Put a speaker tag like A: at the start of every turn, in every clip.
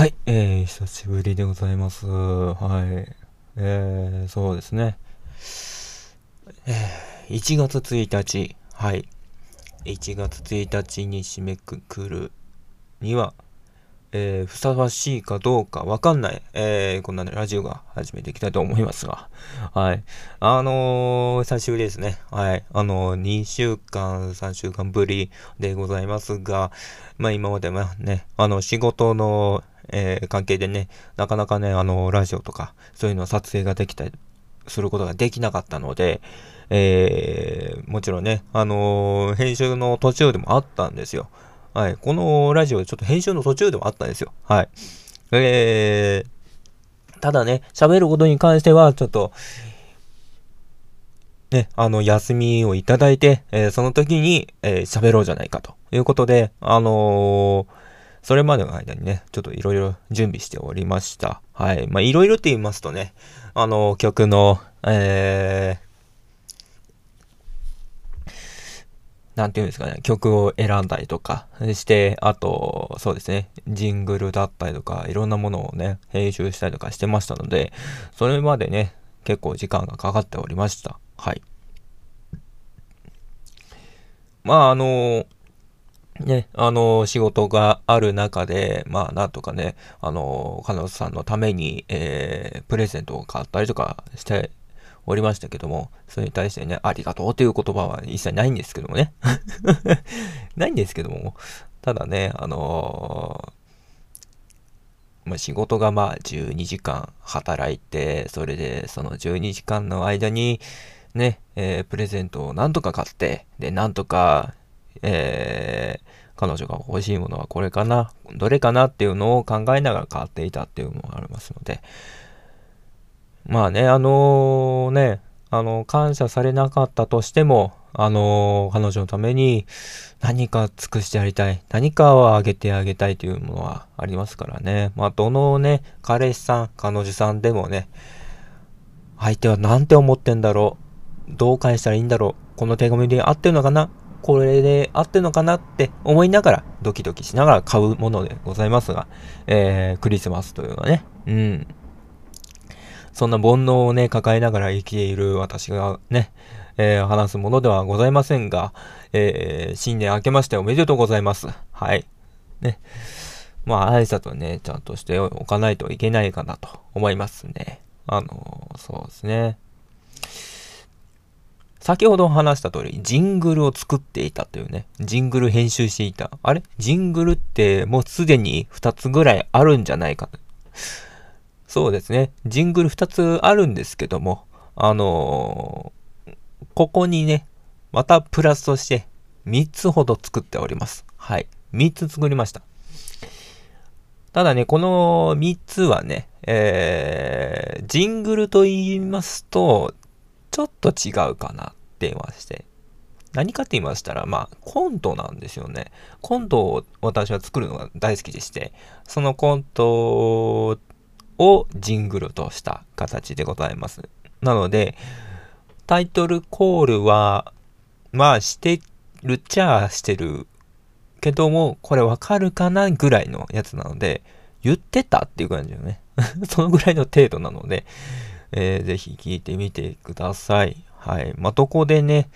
A: はい、えー、久しぶりでございます。はい。えー、そうですね。えー、1月1日、はい。1月1日に締めくくるには、えー、ふさわしいかどうかわかんない、えー、こんなね、ラジオが始めていきたいと思いますが、はい。あのー、久しぶりですね。はい。あのー、2週間、3週間ぶりでございますが、まあ今まではね、あの、仕事の、えー関係でね、なかなかね、あの、ラジオとか、そういうの撮影ができたりすることができなかったので、えーもちろんね、あの編集の途中でもあったんですよ。はい。このラジオ、ちょっと編集の途中でもあったんですよ。はい。えー、ただね、喋ることに関しては、ちょっと、ね、あの、休みをいただいて、えーその時に、えー喋ろうじゃないかということで、あのーそれまでの間にね、ちょっといろいろ準備しておりました。はい。まあ、いろいろって言いますとね、あの、曲の、えー、なんていうんですかね、曲を選んだりとかして、あと、そうですね、ジングルだったりとか、いろんなものをね、編集したりとかしてましたので、それまでね、結構時間がかかっておりました。はい。まあ、あのね、あの、仕事がある中で、まあ、なんとかね、あの、彼女さんのために、えー、プレゼントを買ったりとかしておりましたけども、それに対してね、ありがとうという言葉は一切ないんですけどもね。ないんですけども、ただね、あのまあ、仕事がまあ12時間働いて、それでその12時間の間に、ね、えープレゼントをなんとか買って、で、なんとか、えー彼女が欲しいものはこれかな、どれかなっていうのを考えながら買っていたっていうのもありますので、まあね、あのね、あの、感謝されなかったとしても、あの彼女のために何か尽くしてやりたい、何かをあげてあげたいというものはありますからね。まあ、どのね、彼氏さん、彼女さんでもね、相手はなんて思ってんだろう、どう返したらいいんだろう、この手紙で合ってるのかな、これで合ってるのかなって思いながら、ドキドキしながら買うものでございますが、えー、クリスマスというのはね、うん。そんな煩悩をね、抱えながら生きている私がね、えー話すものではございませんが、えー新年明けましておめでとうございます。はい。ね。まあ、挨拶はね、ちゃんとしておかないといけないかなと思いますね。あのそうですね。先ほど話した通り、ジングルを作っていたというね、ジングル編集していた。あれ？ジングルってもうすでに2つぐらいあるんじゃないかと。そうですね。ジングル2つあるんですけども、あのーここにね、またプラスとして3つほど作っております。はい。3つ作りました。ただね、この3つはね、えー、ジングルと言いますと、ちょっと違うかなって言いまして。何かって言いましたら、まあ、コントなんですよね。コントを私は作るのが大好きでして、そのコントをジングルとした形でございます。なので、タイトルコールは、まあ、してるっちゃしてるけども、これわかるかなぐらいのやつなので、言ってたっていう感じよね。そのぐらいの程度なので、えーぜひ聞いてみてください。はい。まあ、どこでね、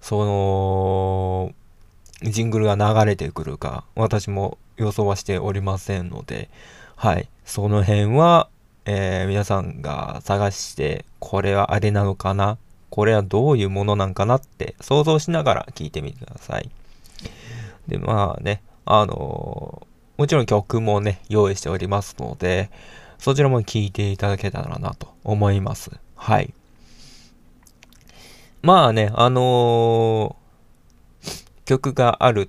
A: その、ジングルが流れてくるか、私も予想はしておりませんので、はい。その辺は、えー皆さんが探して、これはあれなのかな？これはどういうものなんかなって想像しながら聞いてみてください。で、まあね、あのもちろん曲もね、用意しておりますので、そちらも聴いていただけたらなと思います。はい。まあね、あのー曲がある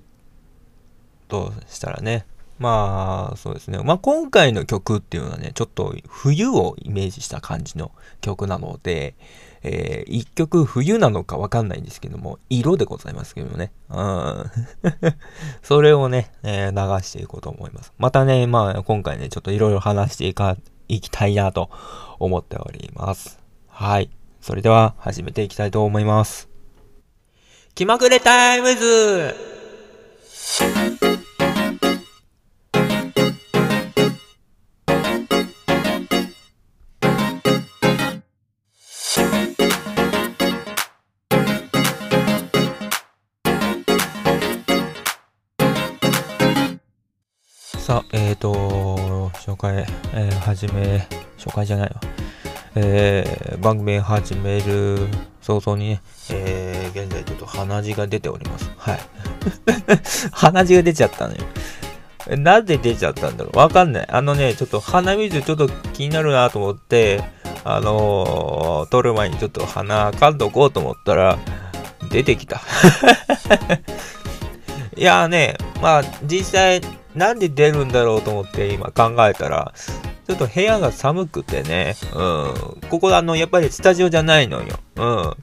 A: としたらね、まあ、そうですね。まあ、今回の曲っていうのはね、ちょっと冬をイメージした感じの曲なので、えー一曲冬なのかわかんないんですけども、色でございますけどね。うん。それをね、えー流していこうと思います。またね、まあ、今回ね、ちょっといろいろ話していか、いきたいなと思っております。はい。それでは、始めていきたいと思います。気まぐれタイムズさあ、えっ、ー、と、紹介、えー、始め、紹介じゃないわ。えー、番組始める早々にね、えー、現在ちょっと鼻血が出ております。はい。鼻血が出ちゃったのよ。なんで出ちゃったんだろう？わかんない。あのね、ちょっと鼻水ちょっと気になるなと思って、あのー、撮る前にちょっと鼻かんとこうと思ったら、出てきた。いやーね、まあ実際なんで出るんだろうと思って今考えたら、ちょっと部屋が寒くてね、うん、ここあの、やっぱりスタジオじゃないのよ。うん。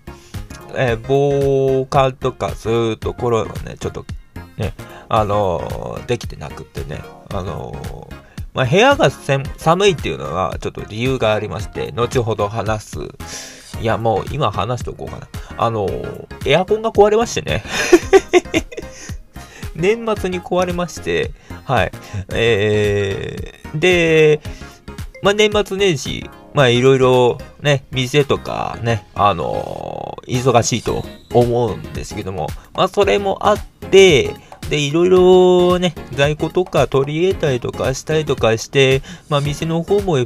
A: えー、ボーカルとかそういうところがね、ちょっとね、あのー、できてなくってね、あのー、まあ、部屋が寒いっていうのはちょっと理由がありまして、後ほど話す。いや、もう今話しておこうかな。あのエアコンが壊れましてね。年末に壊れまして、はい。えー、で、まあ、年末年始、まあ、いろいろね、店とかね、あのー、忙しいと思うんですけども、まあ、それもあって、で、いろいろね、在庫とか取り入れたりとかしたりとかして、まあ、店の方も、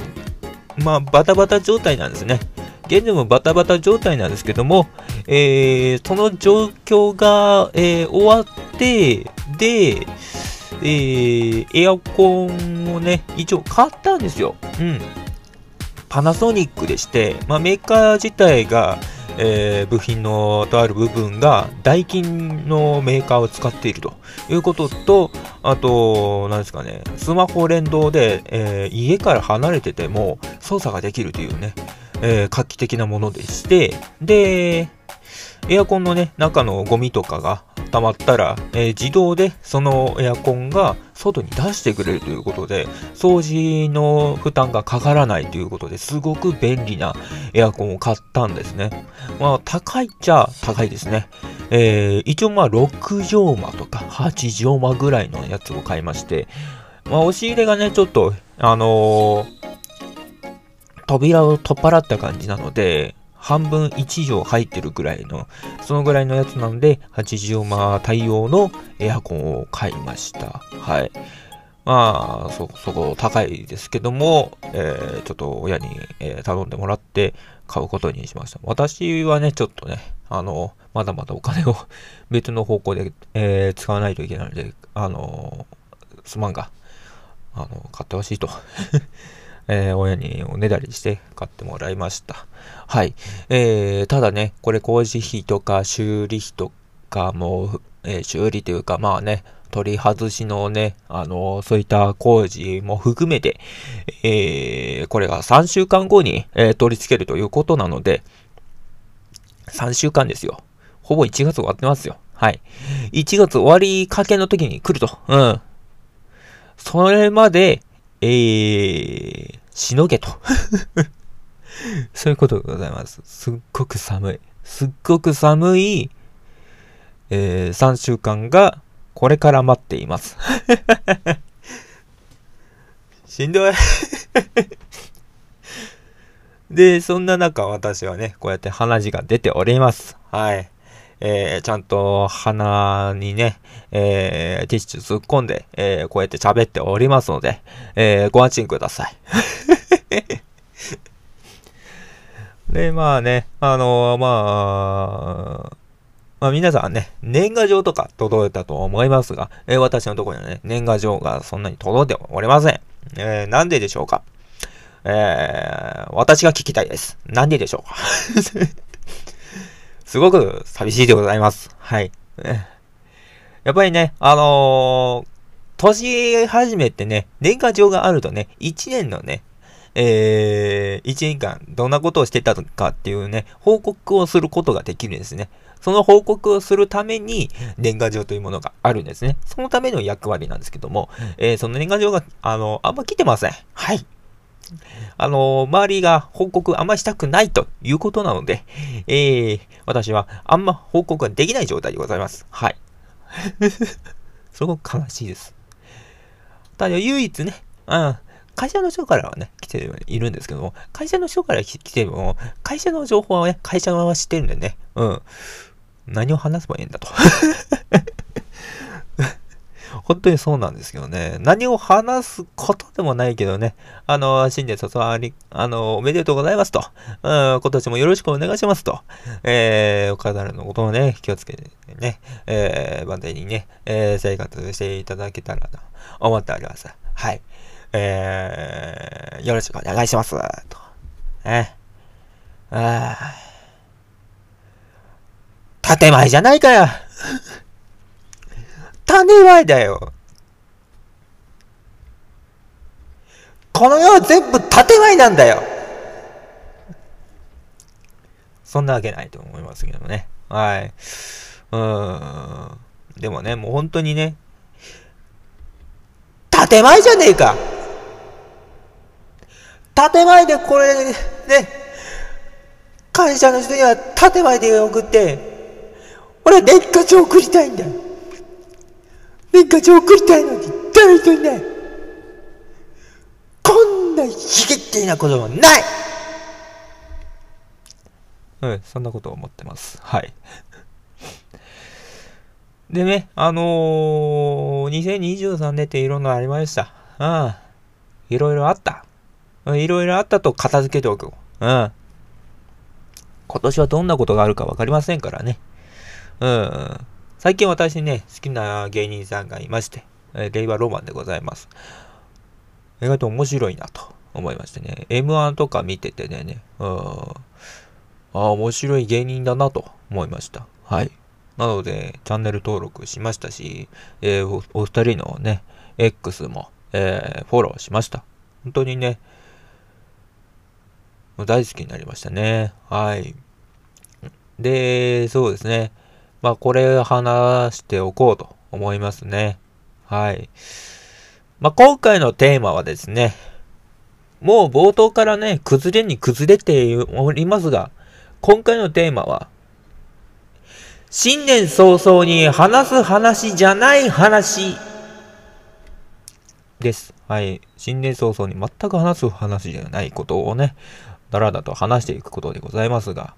A: まあ、バタバタ状態なんですね。現在もバタバタ状態なんですけども、えー、その状況が、えー、終わって、で、えー、エアコンをね、一応買ったんですよ。うん。パナソニックでして、まあ、メーカー自体が、えー、部品のとある部分がダイキンのメーカーを使っているということと、あと、何ですかね、スマホ連動で、えー、家から離れてても操作ができるというね、えー、画期的なものでして、で、エアコンのね、中のゴミとかが溜まったら、えー、自動でそのエアコンが外に出してくれるということで、掃除の負担がかからないということですごく便利なエアコンを買ったんですね。まあ、高いっちゃ高いですね。えー、一応まあ6畳間とか8畳間ぐらいのやつを買いまして、まあ、押し入れがね、ちょっと、あのー、扉を取っ払った感じなので、半分1畳入ってるぐらいの、そのぐらいのやつなんで、8畳間対応のエアコンを買いました。はい。まあ、そそこ高いですけども、えー、ちょっと親に、えー、頼んでもらって買うことにしました。私はね、ちょっとね、あの、まだまだお金を 別の方向で、えー、使わないといけないので、あの、すまんが、あの、買ってほしいとえー、親におねだりして買ってもらいました。はい。えー、ただね、これ工事費とか修理費とかも、えー、修理というか、まあね、取り外しのね、あのそういった工事も含めて、えー、これが3週間後に、えー、取り付けるということなので、3週間ですよ。ほぼ1月終わってますよ。はい。1月終わりかけの時に来ると。うん。それまで、えー、しのげと。そういうことでございます。すっごく寒い。すっごく寒い、えー、3週間がこれから待っています。しんどい で、そんな中私はね、こうやって鼻血が出ております。はい。えー、ちゃんと鼻にね、えー、ティッシュ突っ込んで、えー、こうやって喋っておりますので、えご安心ください。で、まあね、あのまあ、まあ皆さんね、年賀状とか届いたと思いますが、え私のところにはね、年賀状がそんなに届いておりません。えなんででしょうか？えー私が聞きたいです。なんででしょうか？すごく寂しいでございます。はい。やっぱりね、あのー、年始めってね、年賀状があるとね、1年のね、えー、1年間どんなことをしてたかっていうね、報告をすることができるんですね。その報告をするために年賀状というものがあるんですね。そのための役割なんですけども、えー、その年賀状が、あの、あんま来てません。はい。あの、周りが報告あんましたくないということなので、えー、私はあんま報告ができない状態でございます。はい。すごく悲しいです。ただ、唯一ね、うん、会社の人からはね、来ているんですけども、会社の人から来ても、会社の情報はね、会社側は知ってるんでね、うん。何を話せばいいんだと。本当にそうなんですけどね。何を話すことでもないけどね。あの、新年卒あり、あの、おめでとうございますと。うん、今年もよろしくお願いしますと。えー、お体のことをね、気をつけてね、えー、万全にね、えー、生活していただけたらと思っております。はい。えー、よろしくお願いします。と。ね。ああ。建前じゃないかよ。種前だよ。この世は全部建前なんだよ。そんなわけないと思いますけどね。はい。うん。でもね、もう本当にね、建前じゃねえか建前でこれ、ね、会社の人には建前で送って、俺は年賀状送りたいんだよ。年賀状送りたいのに、誰といない？こんな悲劇的なこともないうん、そんなことを思ってます。はい。でね、あのー、2023年っていろんなありました。うん。いろいろあった。いろいろあったと片付けておく。うん。今年はどんなことがあるかわかりませんからね。うん。最近私ね、好きな芸人さんがいまして、え令和ロマンでございます。意外と面白いなと思いましてね。M1 とか見ててね、うん。ああ、面白い芸人だなと思いました。はい。なので、チャンネル登録しましたし、えー、おお二人のね、X も、えー、フォローしました。本当にね、大好きになりましたね。はい。で、そうですね。まあ、これ話しておこうと思いますね。はい。まあ、今回のテーマはですね、もう冒頭からね、崩れに崩れておりますが、今回のテーマは、新年早々に話す話じゃない話です。はい。新年早々に全く話す話じゃないことをね、だらだと話していくことでございますが、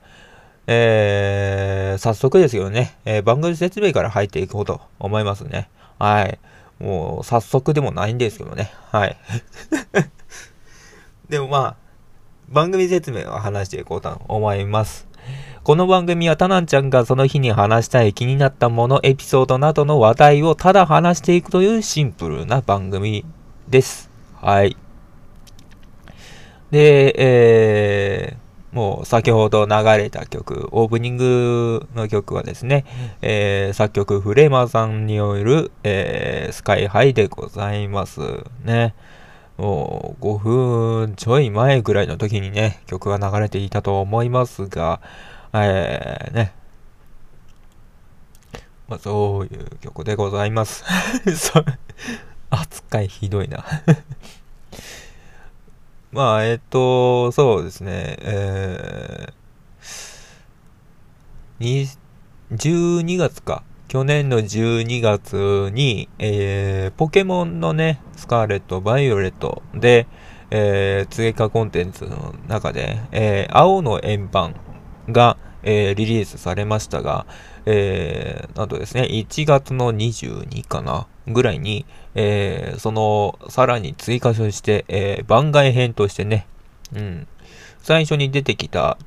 A: えー、早速ですよね、えー、番組説明から入っていこうと思いますね。はい。もう、早速でもないんですけどね。はい。でもまあ、番組説明を話していこうと思います。この番組はタナンちゃんがその日に話したい気になったもの、エピソードなどの話題をただ話していくというシンプルな番組です。はい。で、えー、もう先ほど流れた曲、オープニングの曲はですね、えー、作曲フレーマーさんによる、えー、スカイハイでございますね。もう5分ちょい前ぐらいの時にね、曲が流れていたと思いますが、えー、ね。まあ、そういう曲でございます。扱いひどいなまあ、えっと、そうですね、えー、12月か。去年の12月に、えー、ポケモンのね、スカーレット、バイオレットで、えー、追加コンテンツの中で、えー、青の円盤が、えー、リリースされましたが、えー、なんとですね、1月の22かな、ぐらいに、えー、その、さらに追加として、えー、番外編としてね、うん、最初に出てきた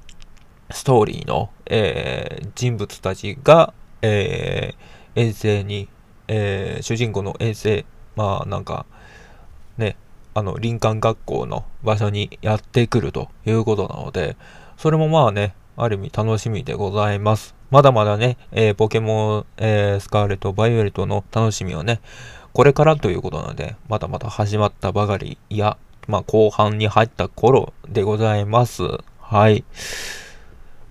A: ストーリーの、えー、人物たちが、えー、遠征に、えー、主人公の遠征、まあなんか、ね、あの、林間学校の場所にやってくるということなので、それもまあね、ある意味楽しみでございます。まだまだね、えー、ポケモン、えー、スカーレット、バイオレットの楽しみはね、これからということなので、まだまだ始まったばかりや、まあ、後半に入った頃でございます。はい。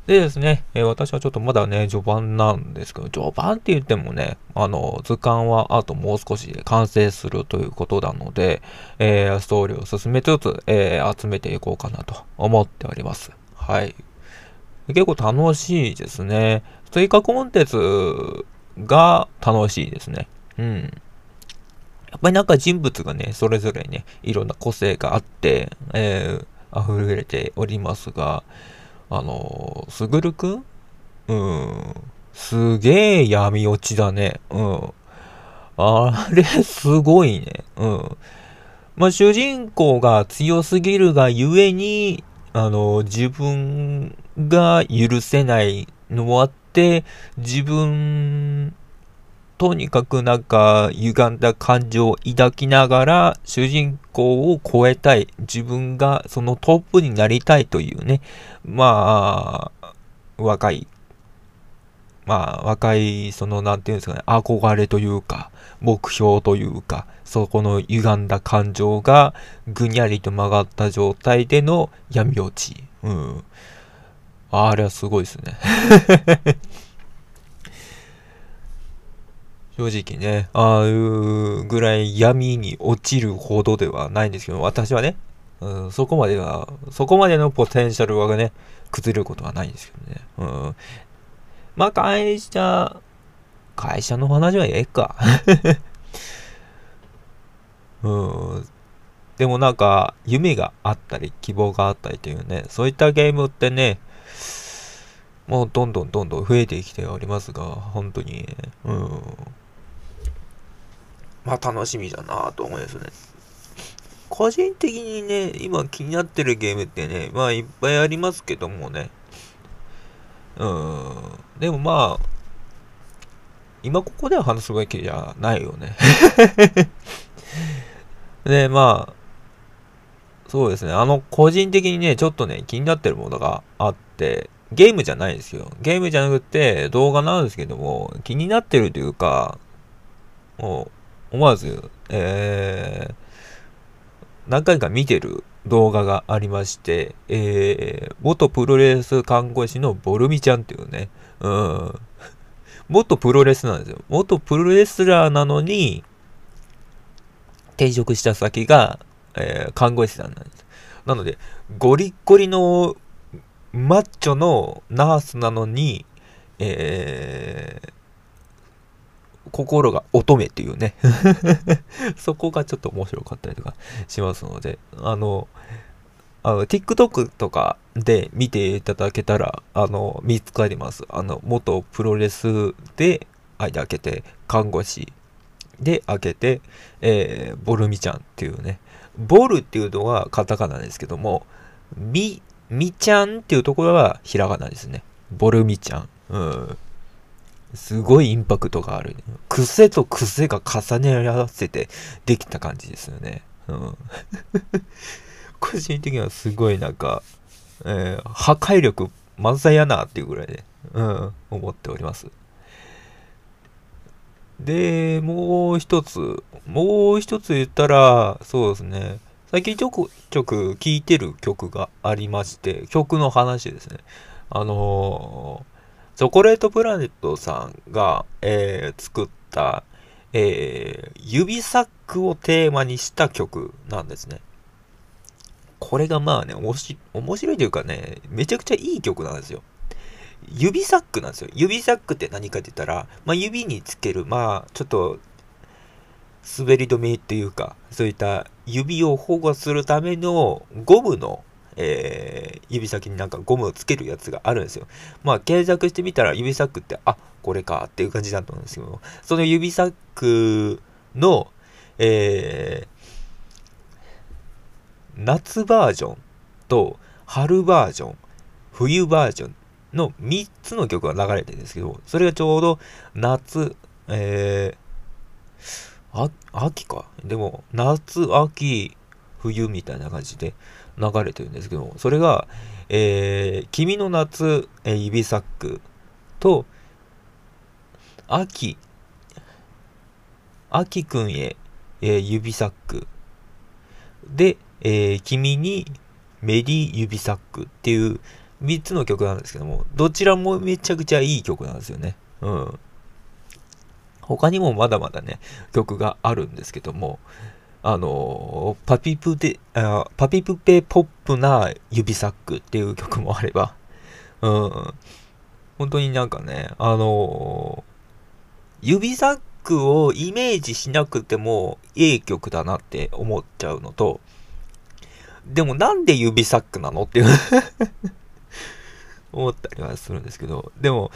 A: でですね、えー、私はちょっとまだね、序盤なんですけど、序盤って言ってもね、あの、図鑑はあともう少しで完成するということなので、えー、ストーリーを進めつつ、えー、集めていこうかなと思っております。はい。結構楽しいですね。追加コンテンツが楽しいですね。うん。やっぱりなんか人物がね、それぞれね、いろんな個性があって、えー、溢れておりますが、あのすぐるくんうん。すげえ闇落ちだね。うん。あれ、すごいね。うん。まあ、主人公が強すぎるがゆえに、あの、自分が許せないのもあって、自分、とにかくなんか歪んだ感情を抱きながら主人公を超えたい。自分がそのトップになりたいというね。まあ、若い。まあ、若い、その、なんていうんですかね、憧れというか、目標というか、そこの歪んだ感情がぐにゃりと曲がった状態での闇落ち。うん。あれはすごいですね。正直ね、ああいうぐらい闇に落ちるほどではないんですけど、私はね、うん、そこまでは、そこまでのポテンシャルはね、崩れることはないんですけどね。うん。まあ、会社、会社の話はええか。うん。でもなんか、夢があったり、希望があったりというね、そういったゲームってね、もうどんどんどんどん増えてきておりますが、本当に、うん。まあ楽しみだなと思いますね。個人的にね、今気になってるゲームってね、まあいっぱいありますけどもね。うん。でもまあ、今ここでは話すわけじゃないよね。で、まあ、そうですね。あの、個人的にね、ちょっとね、気になってるものがあって、ゲームじゃないですよ。ゲームじゃなくて動画なんですけども、気になってるというか、もう、思わず、えー、何回か見てる動画がありまして、えー、元プロレス看護師のボルミちゃんっていうね、うん、元プロレスなんですよ。元プロレスラーなのに、転職した先が、えー、看護師さんなんです。なので、ゴリッゴリのマッチョのナースなのに、えー、心が乙女っていうね そこがちょっと面白かったりとかしますので、あの、あの、TikTok とかで見ていただけたら、あの、見つかります。あの、元プロレスで間開けて、看護師で開けて、えー、ボルミちゃんっていうね。ボルっていうのはカタカナですけども、ミみちゃんっていうところはひらがなですね。ボルミちゃん。うん。すごいインパクトがある、癖と癖が重ね合わせてできた感じですよね。うん。個人的にはすごいなんか、えー、破壊力満載やなっていうぐらいで、うん、思っております。で、もう一つ、もう一つ言ったら、そうですね。最近ちょくちょく聴いてる曲がありまして、曲の話ですね。あのー、チョコレートプラネットさんが、えー、作った、えー、指サックをテーマにした曲なんですね。これがまあね、面白いというかね、めちゃくちゃいい曲なんですよ。指サックなんですよ。指サックって何かって言ったら、まあ指につける、まあちょっと滑り止めっていうか、そういった指を保護するためのゴムの、えー、指先になんかゴムをつけるやつがあるんですよ。まあ、検索してみたら指サックって、あ、これかっていう感じだと思うんですけど、その指サックの、えー、夏バージョンと春バージョン、冬バージョンの3つの曲が流れてるんですけど、それがちょうど夏、えー、あ、秋か。でも、夏、秋、冬みたいな感じで流れてるんですけど、それが、えー、君の夏、え、指サックと、秋、秋くんへ、えー、指サックで、えー、君にメリー指サックっていう3つの曲なんですけども、どちらもめちゃくちゃいい曲なんですよね。うん。他にもまだまだね、曲があるんですけども、あのパピプで、あパピプペポップな指サックっていう曲もあれば、うん、本当になんかね、あの指サックをイメージしなくてもいい曲だなって思っちゃうのと、でもなんで指サックなのっていう 思ったりはするんですけど、でも、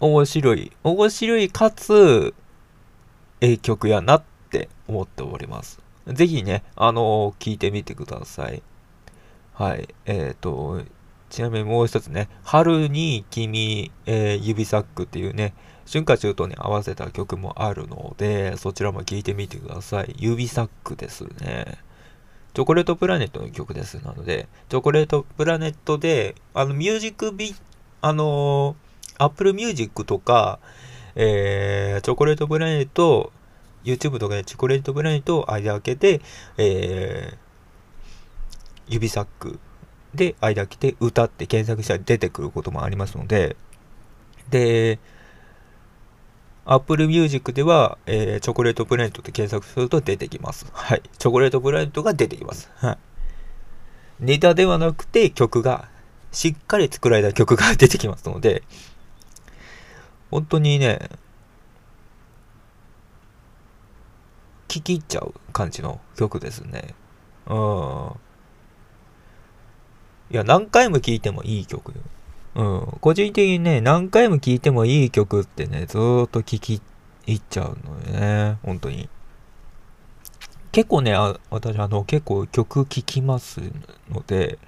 A: 面白い。面白いかつ、ええ曲やなって思っております。ぜひね、あのー、聞いてみてください。はい。えっ、ー、と、ちなみにもう一つね、春に君、えー、指サックっていうね、春夏秋冬に合わせた曲もあるので、そちらも聴いてみてください。指サックですね。チョコレートプラネットの曲です。なので、チョコレートプラネットで、あの、ミュージックビ、あの、Apple Music とか、えー、チョコレートプラネット、YouTube とかでチョコレートプラネットを間開けて、えー、指サックで間開けて歌って検索したら出てくることもありますので、で、Apple Music では、えー、チョコレートプラネットって検索すると出てきます。はい。チョコレートプラネットが出てきます。はい。ネタではなくて曲が、しっかり作られた曲が出てきますので、本当にね、聴き入っちゃう感じの曲ですね。うん。いや、何回も聴いてもいい曲。うん。個人的にね、何回も聴いてもいい曲ってね、ずーっと聴き入っちゃうのよね。本当に。結構ね、あ私、あの、結構曲聴きますので、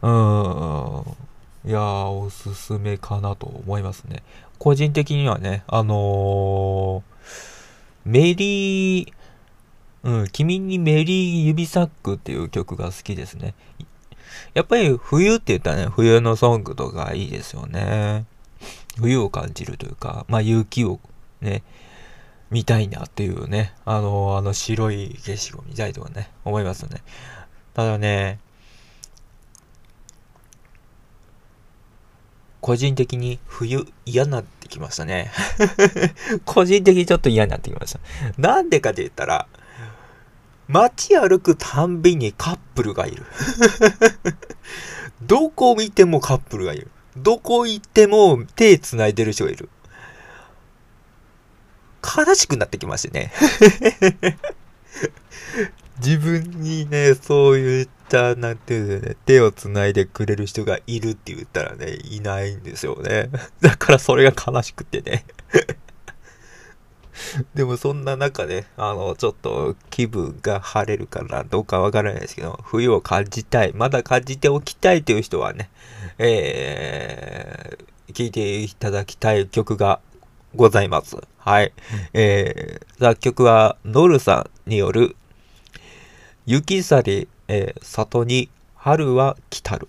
A: うん。いやー、おすすめかなと思いますね。個人的にはね、あのー、メリー、うん、君にメリー指サックっていう曲が好きですね。やっぱり冬って言ったらね、冬のソングとかいいですよね。冬を感じるというか、まあ雪をね、見たいなっていうね、あの、あの白い景色を見たいとかね、思いますよね。ただね、個人的に冬嫌になってきましたね。個人的にちょっと嫌になってきました。なんでかって言ったら、街歩くたんびにカップルがいる。どこ見てもカップルがいる。どこ行っても手繋いでる人がいる。悲しくなってきましてね。自分にね、そういった、なんていうね、手を繋いでくれる人がいるって言ったらね、いないんですよね。だからそれが悲しくてね。でもそんな中で、あの、ちょっと気分が晴れるからどうかわからないですけど、冬を感じたい、まだ感じておきたいという人はね、えー、聴いていただきたい曲がございます。はい。えー、作曲はノルさんによる、雪去り、えー、里に春は来たる。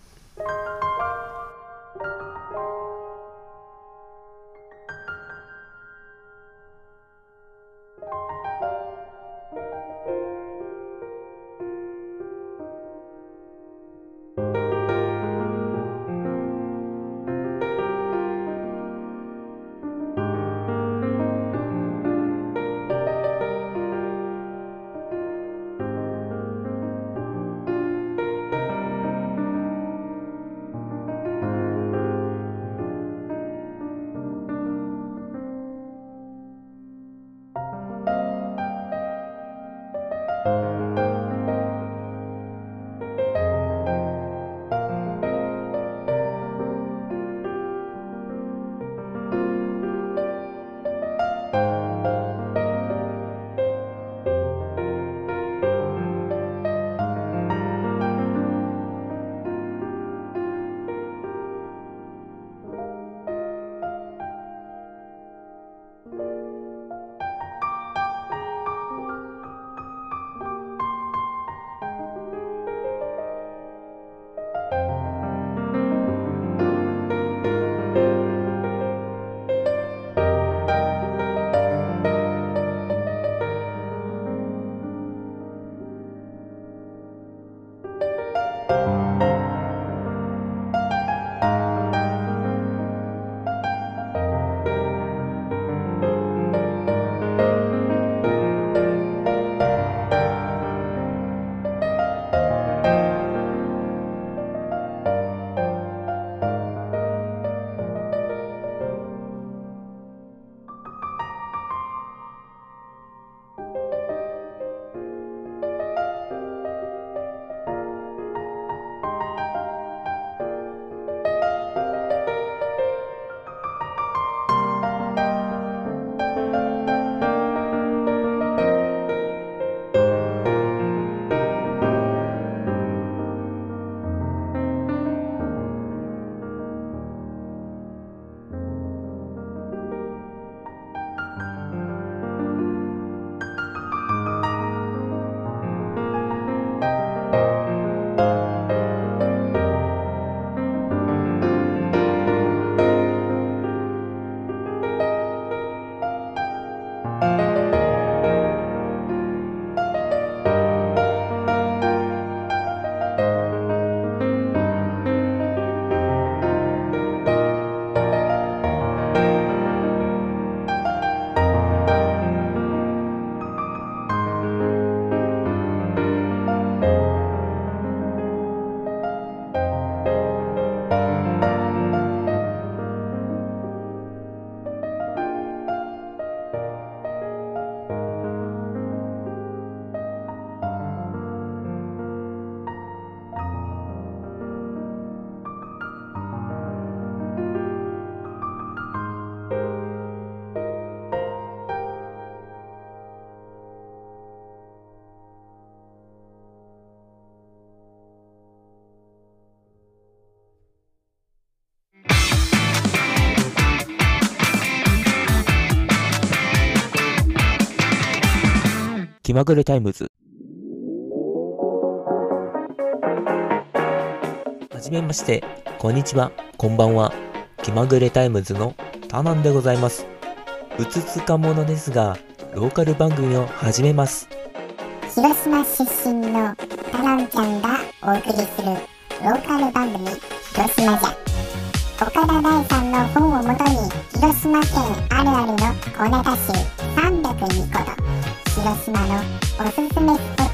A: まぐれタイムズ。はじめまして、こんにちは、こんばんは。気まぐれタイムズのタナンでございます。ふつつかものですが、ローカル番組を始めます。
B: 広島出身のタランちゃんがお送りするローカル番組「広島じゃ」岡田大さんの本をもとに広島県あるあるの小ネタ集302個と広島のおすすめスポッ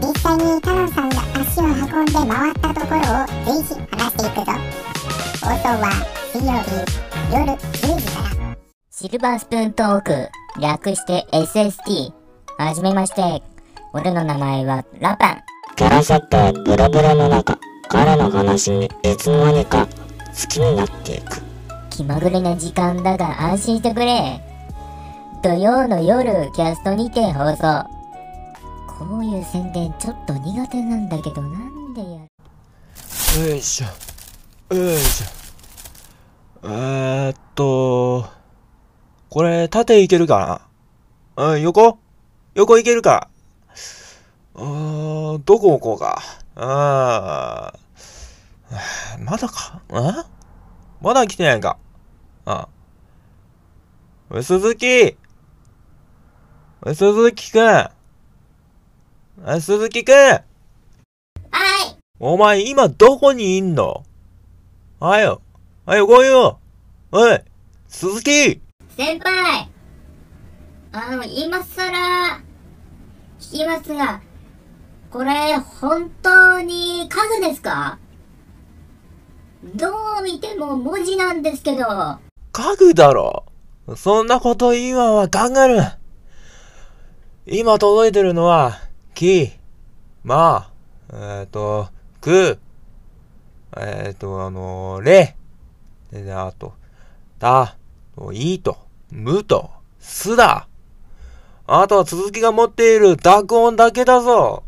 B: ト実際にタランさんが足を運んで回ったところを随時話していくぞ放送は水曜日夜10時から
C: シルバースプーントーク、略して SST。はじめまして。俺の名前はラパン。
D: キャラ設定ブラブラの中、彼の話にいつの間にか好きになっていく。
C: 気まぐれな時間だが安心してくれ。土曜の夜、キャストにて放送。こういう宣伝ちょっと苦手なんだけどなんでや
A: よいしょ。よいしょ。えー、っと、これ、縦いけるかな？うん、横？横いけるか？うーん、どこ置こうか？あー、まだか？あまだ来てないんか。あおい鈴木おい鈴木くんおい鈴木くん
C: はい
A: お前今どこにいんの？はよ。はよ来いよ。おい、鈴木
C: 先輩あの、今さら、聞きますが、これ、本当に家具ですか？どう見ても文字なんですけど。
A: 家具だろ。そんなこと今は考える。今届いてるのは、き、ま、えっ、と、く、えっ、と、あのれ、で、ねあと、た、と、いと、むと、すだ。あとは続きが持っている濁音だけだぞ。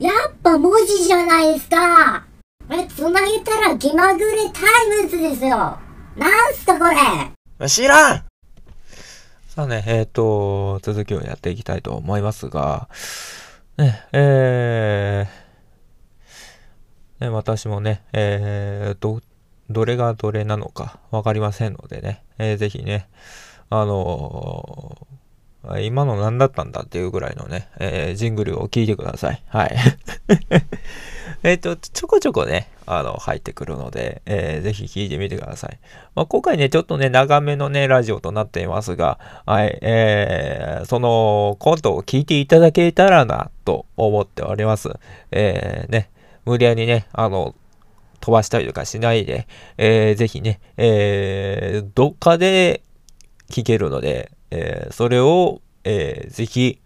C: やっぱ文字じゃないですか。これ繋げたら気まぐれタイムズですよ。なんすかこれ。
A: 知らんさあね、えっ、と、続きをやっていきたいと思いますが、ね、えー、ね、私もね、えー、ど、どれがどれなのかわかりませんのでね、えー、ぜひね、あのー今の何だったんだっていうぐらいのね、えー、ジングルを聞いてください。はい。えっと、ちょこちょこね、あの、入ってくるので、えー、ぜひ聞いてみてください。まあ、今回ね、ちょっとね、長めのね、ラジオとなっていますが、はい、えー、そのコントを聞いていただけたらな、と思っております。えー、ね、無理やりね、あの、飛ばしたりとかしないで、えー、ぜひね、えー、どっかで聞けるので、えー、それを、えー、ぜひ、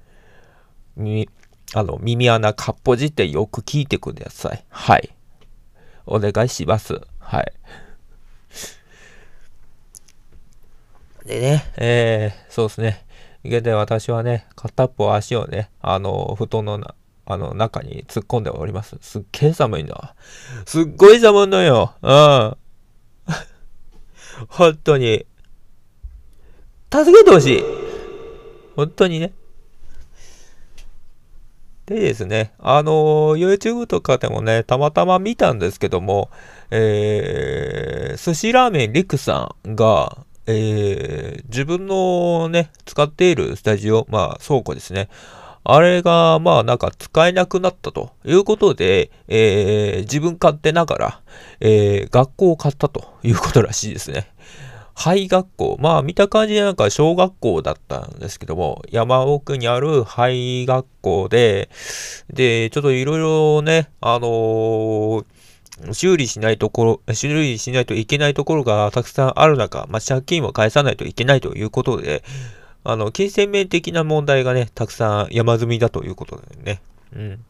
A: あの、耳穴かっぽじってよく聞いてください。はい。お願いします。はい。でね、えー、そうですね。現在私はね、片っぽ足をね、あの、布団のな、あの、中に突っ込んでおります。すっげえ寒いな。すっごい寒いのよ。うん。本当に。助けてほしい。本当にね。でですね、あの YouTube とかでもね、たまたま見たんですけども、えー、寿司ラーメンリクさんが、えー、自分のね、使っているスタジオ、まあ倉庫ですね。あれが、まあなんか使えなくなったということで、えー、自分勝手ながら、えー、学校を買ったということらしいですね。廃学校。まあ見た感じでなんか小学校だったんですけども、山奥にある廃学校で、で、ちょっといろいろね、あのー修理しないところ、修理しないといけないところがたくさんある中、まあ、借金を返さないといけないということで、あの、金銭面的な問題がね、たくさん山積みだということだよね。うん。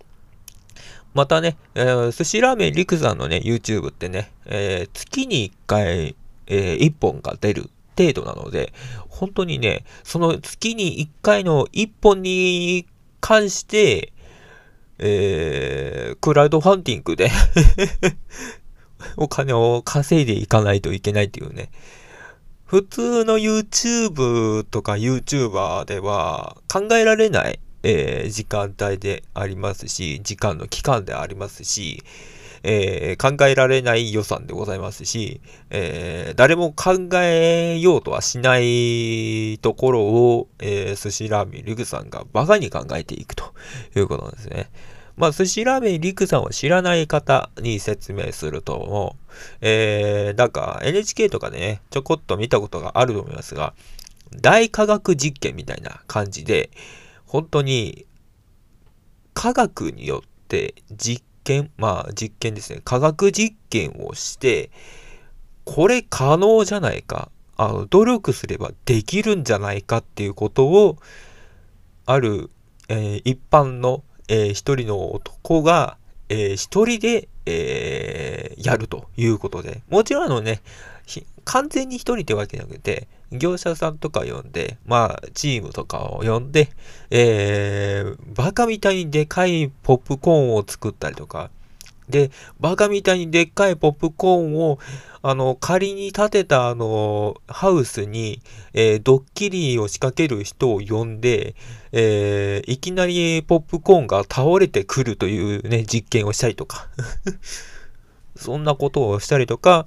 A: またね、えー寿司ラーメンリクさんのね、YouTube ってね、えー月に1回、え1本が出る程度なので、本当にね、その月に1回の1本に関して、えー、クラウドファンディングで お金を稼いでいかないといけないっていうね。普通の YouTube とか YouTuber では考えられない、えー時間帯でありますし、時間の期間でありますし、えー考えられない予算でございますし、えー誰も考えようとはしないところを、えー寿司ラーメンリクさんがバカに考えていくということなんですね。まあ、寿司ラーメンリクさんを知らない方に説明すると、えー、なんか NHK とかでね、ちょこっと見たことがあると思いますが、大科学実験みたいな感じで、本当に科学によって実験、まあ実験ですね、科学実験をして、これ可能じゃないか、あの努力すればできるんじゃないかっていうことを、ある、えー一般の、えー一人の男が、えー一人で、えーやるということで、もちろんあのね、完全に一人ってわけじゃなくて、業者さんとか呼んで、まあ、チームとかを呼んで、えー、バカみたいにでかいポップコーンを作ったりとか、で、バカみたいにでっかいポップコーンを、あの、仮に建てた、あの、ハウスに、えードッキリを仕掛ける人を呼んで、えーいきなりポップコーンが倒れてくるというね、実験をしたりとか。そんなことをしたりとか、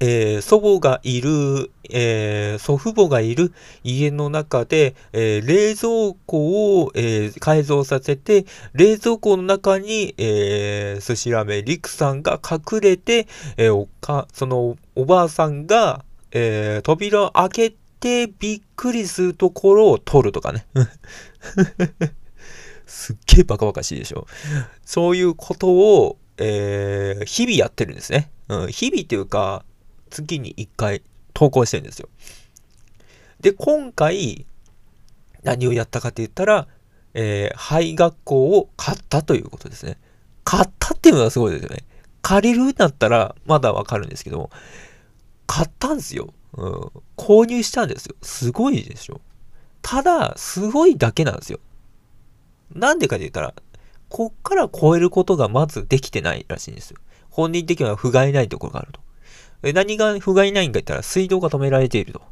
A: えー祖母がいる、えー祖父母がいる家の中で、えー冷蔵庫を、え改造させて、冷蔵庫の中に、えー寿司ラメリクさんが隠れて、えおか、そのおばあさんが、え扉を開けてびっくりするところを撮るとかね。すっげえバカバカしいでしょ。そういうことを、えー日々やってるんですね。うん、日々っていうか、月に1回投稿してるんですよ。で、今回、何をやったかって言ったら、えー廃学校を買ったということですね。買ったっていうのがすごいですよね。借りるんだったらまだわかるんですけども、買ったんですよ。うん。購入したんですよ。すごいでしょ。ただ、すごいだけなんですよ。なんでかって言ったら、こっから超えることがまずできてないらしいんですよ。本人的には不甲斐ないところがあると。何が不甲斐ないんか言ったら水道が止められていると。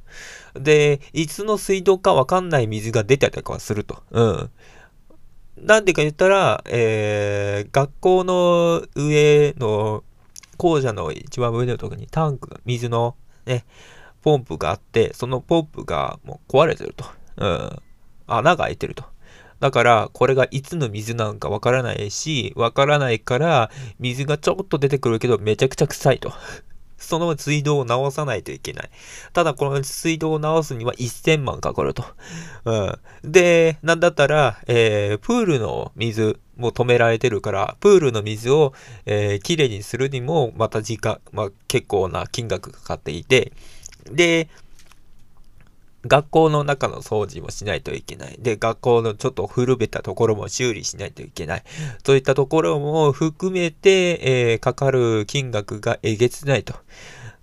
A: で、いつの水道かわかんない水が出たりとかはすると。うん。なんでか言ったら、えー、学校の上の、校舎の一番上のところにタンク、水のね、ポンプがあって、そのポンプがもう壊れてると。うん。穴が開いてると。だから、これがいつの水なのかわからないし、わからないから、水がちょっと出てくるけど、めちゃくちゃ臭いと。その水道を直さないといけない。ただ、この水道を直すには1000万かかると。うん。で、なんだったら、えー、プールの水も止められてるから、プールの水を、えー、きれいにするにも、また時間、まあ、結構な金額かかっていて、で、学校の中の掃除もしないといけない。で、学校のちょっと古べたところも修理しないといけない。そういったところも含めて、えーかかる金額がえげつないと。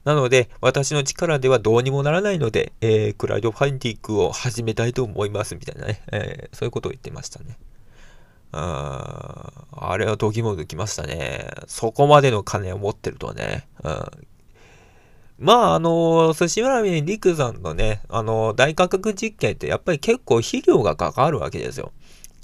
A: なので、私の力ではどうにもならないので、えークラウドファンディングを始めたいと思います、みたいなね。えーそういうことを言ってましたね。あーあれは度肝抜きましたね。そこまでの金を持ってるとはね。うんまあ、あの、寿司ラーメンリクさんのね、あの、大価格実験ってやっぱり結構肥料がかかるわけですよ。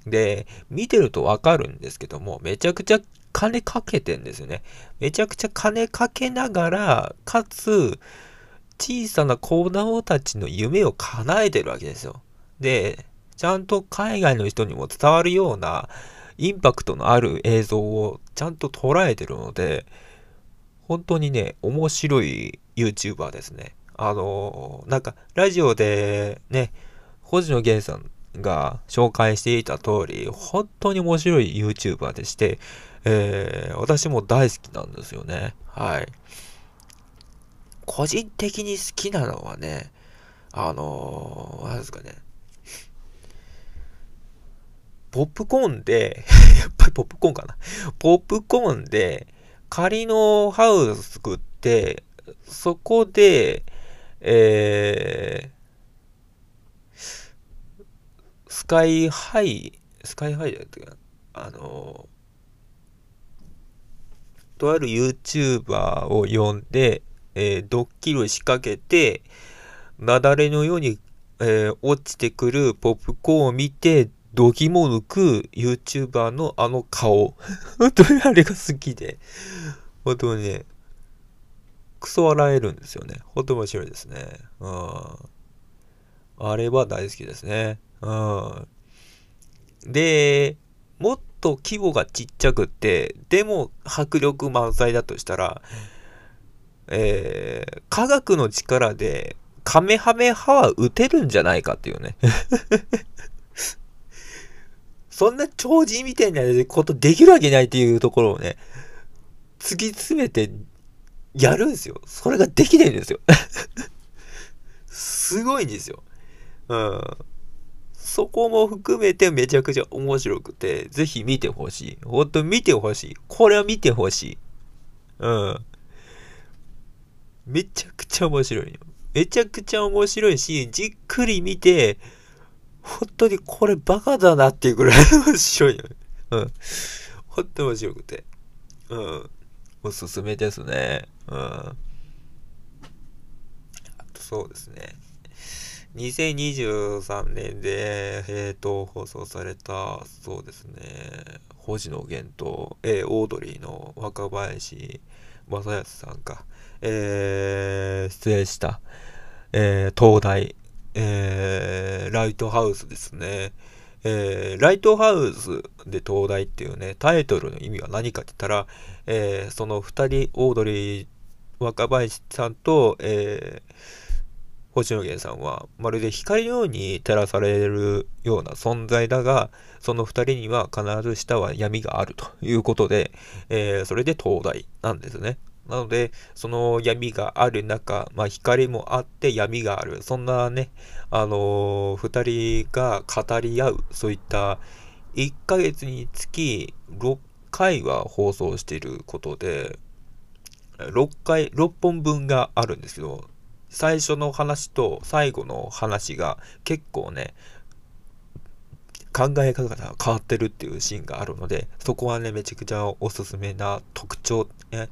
A: で、見てるとわかるんですけども、めちゃくちゃ金かけてんですよね。めちゃくちゃ金かけながら、かつ、小さな子供たちの夢を叶えてるわけですよ。で、ちゃんと海外の人にも伝わるような、インパクトのある映像をちゃんと捉えてるので、本当にね、面白い YouTuber ですね。あのなんか、ラジオでね、星野源さんが紹介していた通り、本当に面白い YouTuber でして、えー私も大好きなんですよね。はい。個人的に好きなのはね、あのなんですかね、ポップコーンで、やっぱりポップコーンかな。ポップコーンで、仮のハウス作って、そこで、えー、スカイハイ、スカイハイだったっけなあの、とある YouTuber を呼んで、えードッキリを仕掛けて、雪崩のように、えー落ちてくるポップコーンを見て、度肝抜く YouTuber のあの顔。本当にあれが好きで。本当にね、クソ笑えるんですよね。本当面白いですね。うん。あれは大好きですね。うん。で、もっと規模がちっちゃくって、でも迫力満載だとしたら、えー、科学の力でカメハメハは撃てるんじゃないかっていうね。そんな超人みたいなことできるわけないっていうところをね、突き詰めてやるんですよ。それができないんですよ。すごいんですよ。うん。そこも含めてめちゃくちゃ面白くて、ぜひ見てほしい。ほんと見てほしい。これは見てほしい。うん。めちゃくちゃ面白いよ。めちゃくちゃ面白いし、じっくり見て、本当にこれバカだなっていうぐらい 面白いよ。うん。本当面白くて。うん。おすすめですね。うん。あとそうですね。2023年で、えっ、ー、と、放送された、そうですね、星野源と、えー、オードリーの若林正康さんか、えー、出演した、えー、東大、えー、ライトハウスですね。えー、ライトハウスで東大っていうね、タイトルの意味は何かって言ったら、えー、その二人、オードリー、若林さんと、えー、星野源さんは、まるで光のように照らされるような存在だが、その二人には必ず下は闇があるということで、えー、それで東大なんですね。なので、その闇がある中、まあ、光もあって闇がある。そんなね、あのー、二人が語り合う、そういった1ヶ月につき6回は放送していることで、6回、6本分があるんですけど、最初の話と最後の話が結構ね、考え方が変わってるっていうシーンがあるので、そこはね、めちゃくちゃおすすめな特徴、ね、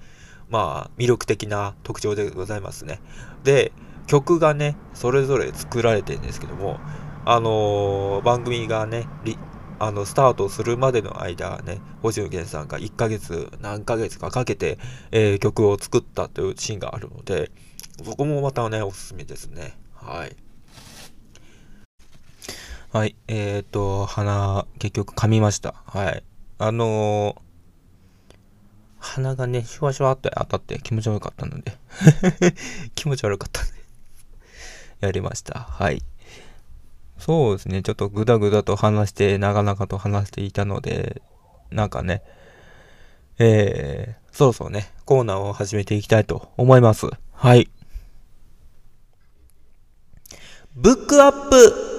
A: まあ、魅力的な特徴でございますね。で、曲がね、それぞれ作られてるんですけども、あのー、番組がね、あの、スタートするまでの間ね、星野源さんが1ヶ月、何ヶ月かかけて、えー、曲を作ったというシーンがあるので、そこもまたね、おすすめですね。はい。はい。えっ、ー、と、鼻、結局噛みました。はい。あのー鼻がね、シュワシュワって当たって気持ち悪かったので 気持ち悪かったんで やりました。はい。そうですね、ちょっとグダグダと話して、長々と話していたので、なんかね、えー、そろそろね、コーナーを始めていきたいと思います。はい。ブックアップ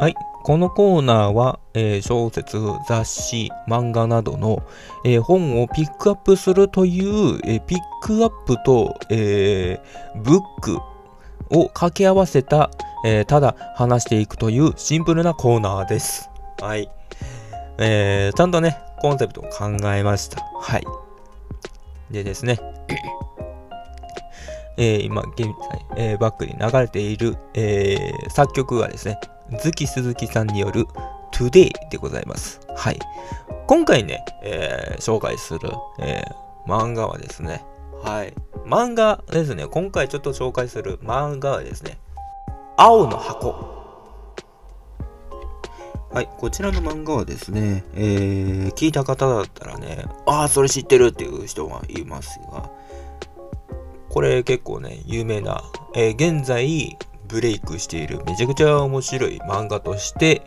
A: はい。このコーナーは、えー、小説、雑誌、漫画などの、えー、本をピックアップするという、えー、ピックアップと、えブックを掛け合わせた、えただ話していくというシンプルなコーナーです。はい。えーちゃんとね、コンセプトを考えました。はい。でですね、え今現在、えバックに流れている、え作曲はですね、月鈴木さんによる Today でございます。はい。今回ね、えー、紹介する、えー、漫画はですね、はい。漫画ですね、今回ちょっと紹介する漫画はですね、青の箱。はい、こちらの漫画はですね、えー、聞いた方だったらね、ああ、それ知ってるっていう人がいますが、これ結構ね、有名な、えー、現在、ブレイクしているめちゃくちゃ面白い漫画として、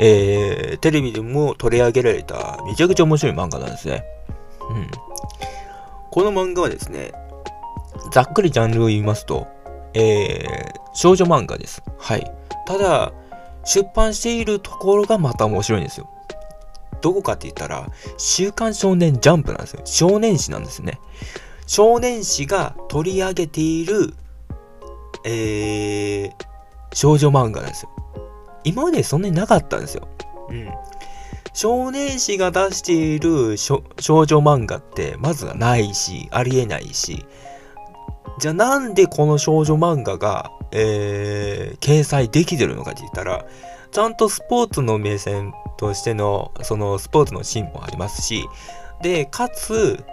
A: えー、テレビでも取り上げられためちゃくちゃ面白い漫画なんですね。うん。この漫画はですね、ざっくりジャンルを言いますと、えー、少女漫画です。はい。ただ、出版しているところがまた面白いんですよ。どこかって言ったら、週刊少年ジャンプなんですよ。少年誌なんですね。少年誌が取り上げているえー、少女漫画なんですよ。今までそんなになかったんですよ。うん。少年誌が出している少女漫画ってまずないし、ありえないし、じゃあなんでこの少女漫画が、えー、掲載できてるのかって言ったら、ちゃんとスポーツの目線としての、そのスポーツのシーンもありますし、で、かつ、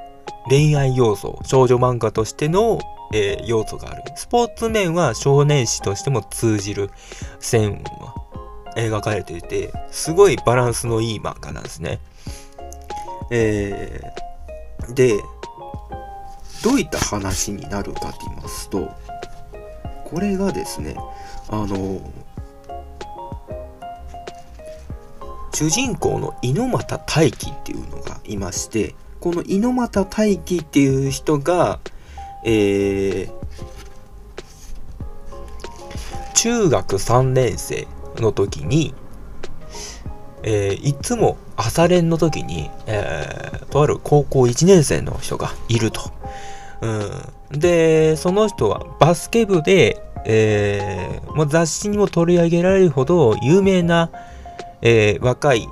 A: 恋愛要素、少女漫画としての、えー要素がある。スポーツ面は少年誌としても通じる線は描かれていて、すごいバランスのいい漫画なんですね。えー、で、どういった話になるかと言いますと、これがですね、あの、主人公の猪俣大輝っていうのがいまして、この猪俣大輝っていう人が、えー、中学3年生の時に、えーいつも朝練の時に、えーとある高校1年生の人がいると。うん、で、その人はバスケ部で、えーもう雑誌にも取り上げられるほど有名な、えー若い、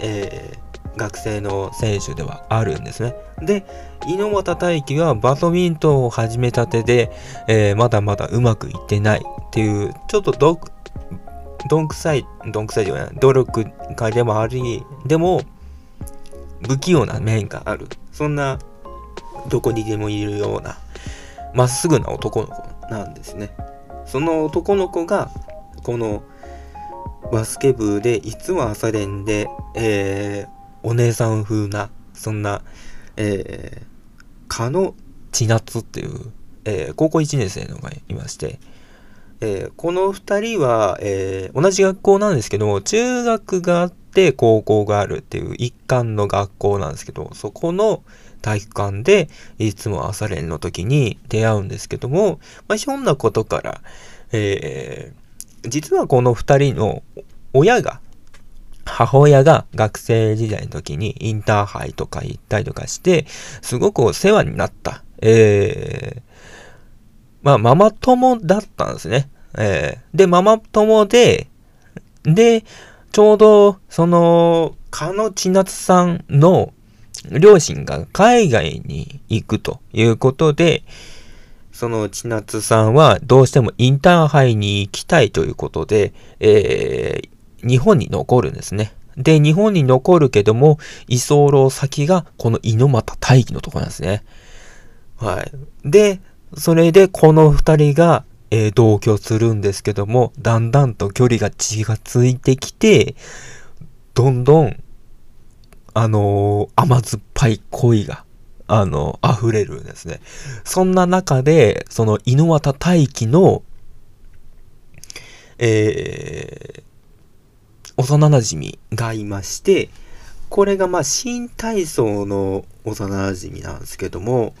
A: えー学生の選手ではあるんですね。で、猪俣大輝はバドミントンを始めたてで、えーまだまだうまくいってないっていう、ちょっとどどんくさい、どんくさいじゃない、努力家でもあり、でも、不器用な面がある。そんな、どこにでもいるような、まっすぐな男の子なんですね。その男の子が、この、バスケ部で、いつも朝練で、えー、お姉さん風な、そんな、えー、かの千夏っていう、えー高校1年生のがいまして、えーこの2人は、えー同じ学校なんですけど、中学があって高校があるっていう一貫の学校なんですけど、そこの体育館でいつも朝練の時に出会うんですけども、まあ、ひょんなことから、えー実はこの2人の親が、母親が学生時代の時にインターハイとか行ったりとかして、すごくお世話になった。えーまあ、ママ友だったんですね。えーで、ママ友で、で、ちょうど、その、かの千夏さんの両親が海外に行くということで、その千夏さんはどうしてもインターハイに行きたいということで、えー日本に残るんですね。で、日本に残るけども、居候先がこの猪俣大輝のところなんですね。はい。で、それでこの二人が、えー同居するんですけども、だんだんと距離が近づいてきて、どんどん、あのー甘酸っぱい恋が、あのー溢れるんですね。そんな中で、その猪俣大輝の、えー幼馴染がいまして、これがまあ新体操の幼馴染なんですけども、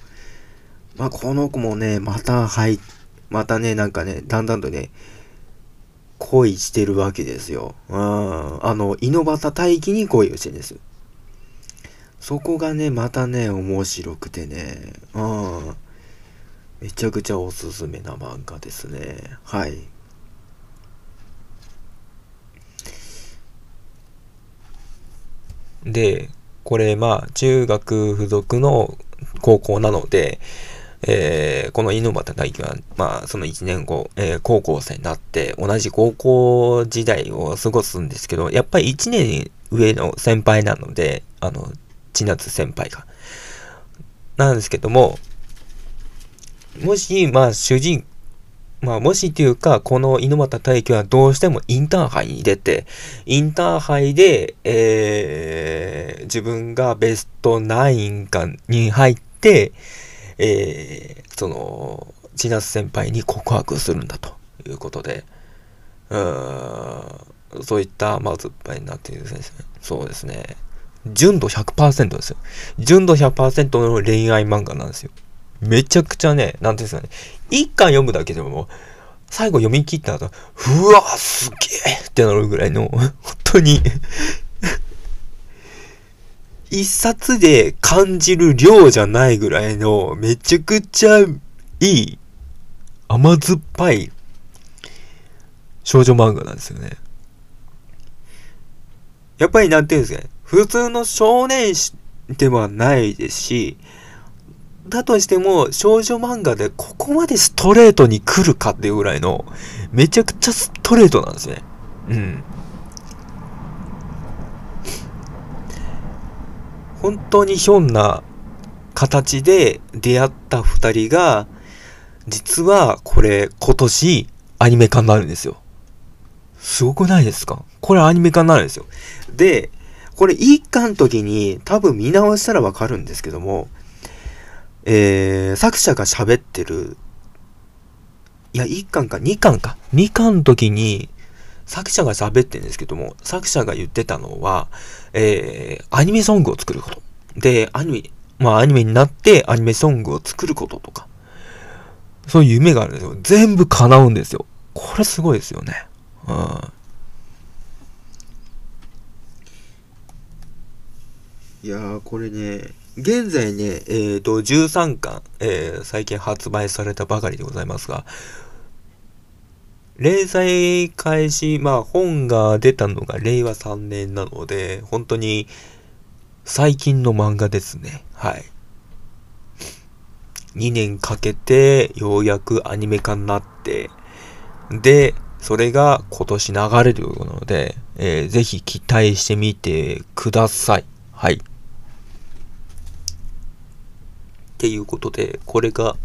A: まあこの子もね、またはい、またね、なんかね、だんだんとね、恋してるわけですよ。うん。あの、猪俣大輝に恋をしてるんです。そこがね、またね、面白くてね、うん。めちゃくちゃおすすめな漫画ですね。はい。で、これまあ中学付属の高校なので、えーこの猪俣大輝は、まあその1年後、えー高校生になって同じ高校時代を過ごすんですけど、やっぱり1年上の先輩なので、あの、千夏先輩が。なんですけども、もし、まあ主人まあ、もしっていうか、この猪俣大輝はどうしてもインターハイに出て、インターハイで、えー、自分がベスト9かに入って、えー、その、千夏先輩に告白するんだということで、うーん、そういった甘酸っぱいになっているですね。そうですね。純度100%ですよ。純度100%の恋愛漫画なんですよ。めちゃくちゃね、なんていうんですかね、一巻読むだけでも、最後読み切った後、うわすげえってなるぐらいの、本当に、一冊で感じる量じゃないぐらいの、めちゃくちゃいい、甘酸っぱい、少女漫画なんですよね。やっぱりなんていうんですかね、普通の少年誌ではないですし、だとしても、少女漫画でここまでストレートに来るかっていうぐらいの、めちゃくちゃストレートなんですね。うん。本当にひょんな形で出会った二人が、実はこれ今年アニメ化になるんですよ。すごくないですか？これアニメ化になるんですよ。で、これ一巻の時に多分見直したらわかるんですけども、えー、作者が喋ってる、いや、一巻か、二巻か。二巻の時に、作者が喋ってるんですけども、作者が言ってたのは、えー、アニメソングを作ること。で、アニメ、まあアニメになってアニメソングを作ることとか、そういう夢があるんですよ。全部叶うんですよ。これすごいですよね。うん。いやー、これね、現在ね、えっ、と、13巻、えー最近発売されたばかりでございますが、連載開始、まあ本が出たのが令和3年なので、本当に最近の漫画ですね。はい。2年かけてようやくアニメ化になって、で、それが今年流れるということなので、えーぜひ期待してみてください。はい。っていうことで、これが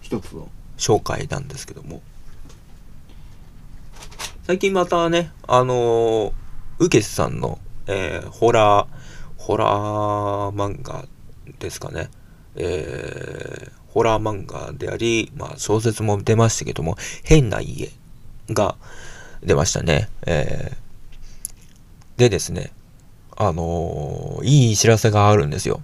A: 一つの紹介なんですけども。最近またね、あのー、ウケスさんの、えーホラー、ホラー漫画ですかね。えーホラー漫画であり、まあ小説も出ましたけども、変な家が出ましたね。えーでですね、あのーいい知らせがあるんですよ。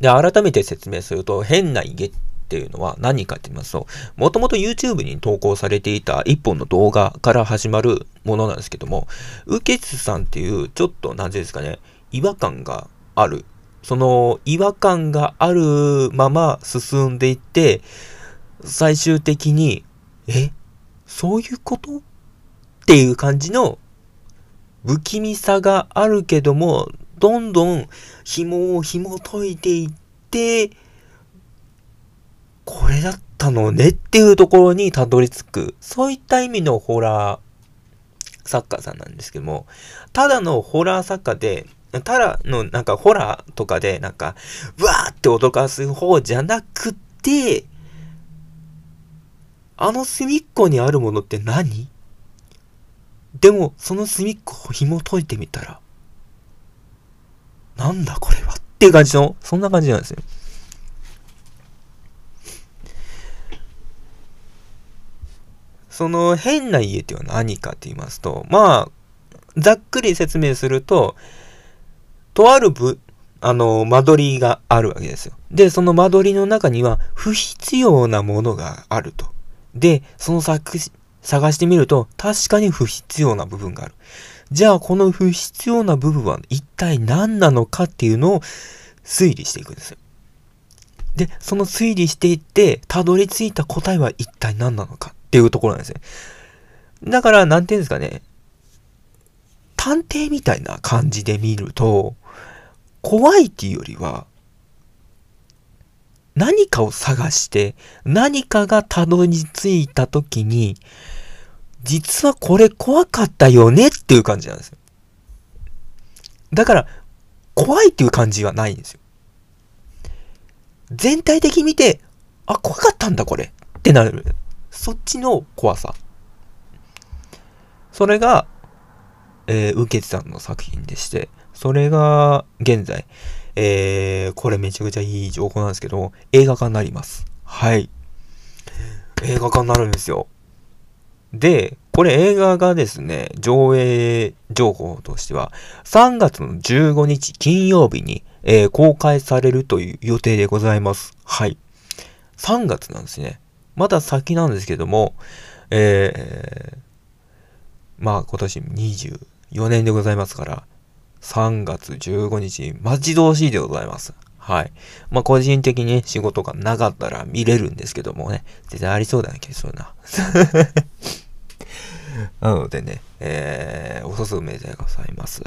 A: で、改めて説明すると、変な家っっていうのは何かって言いますと、もともと YouTube に投稿されていた一本の動画から始まるものなんですけども、ウケツさんっていう、ちょっと、なんていうんですかね、違和感がある。その違和感があるまま進んでいって、最終的に、えそういうこと？っていう感じの不気味さがあるけども、どんどん紐を紐解いていって、これだったのねっていうところにたどり着く、そういった意味のホラー作家さんなんですけども、ただのホラー作家で、ただのなんかホラーとかでなんか、うわーって脅かす方じゃなくて、あの隅っこにあるものって何？でも、その隅っこを紐解いてみたら、なんだこれはっていう感じの、そんな感じなんですよ。その変な家っていうのは何かって言いますと、まあ、ざっくり説明すると、とある部、あの、間取りがあるわけですよ。で、その間取りの中には不必要なものがあると。で、その作詞探してみると、確かに不必要な部分がある。じゃあ、この不必要な部分は一体何なのかっていうのを推理していくんですよ。で、その推理していって、たどり着いた答えは一体何なのかっていうところなんですね。だから、なんていうんですかね。探偵みたいな感じで見ると、怖いっていうよりは、何かを探して、何かがたどり着いた時に、実はこれ怖かったよねっていう感じなんですよ。だから、怖いっていう感じはないんですよ。全体的に見て、あ、怖かったんだこれってなる。そっちの怖さ。それが、えー、ウケツさんの作品でして、それが現在、えー、これめちゃくちゃいい情報なんですけど、映画化になります。はい。映画化になるんですよ。で、これ映画がですね、上映情報としては、3月の15日金曜日に、えー公開されるという予定でございます。はい。3月なんですね。まだ先なんですけども、えー、まあ今年24年でございますから、3月15日待ち遠しいでございます。はい。まあ個人的に仕事がなかったら見れるんですけどもね、全然ありそうだな気がするな。なのでね、えー、おすすめでございます。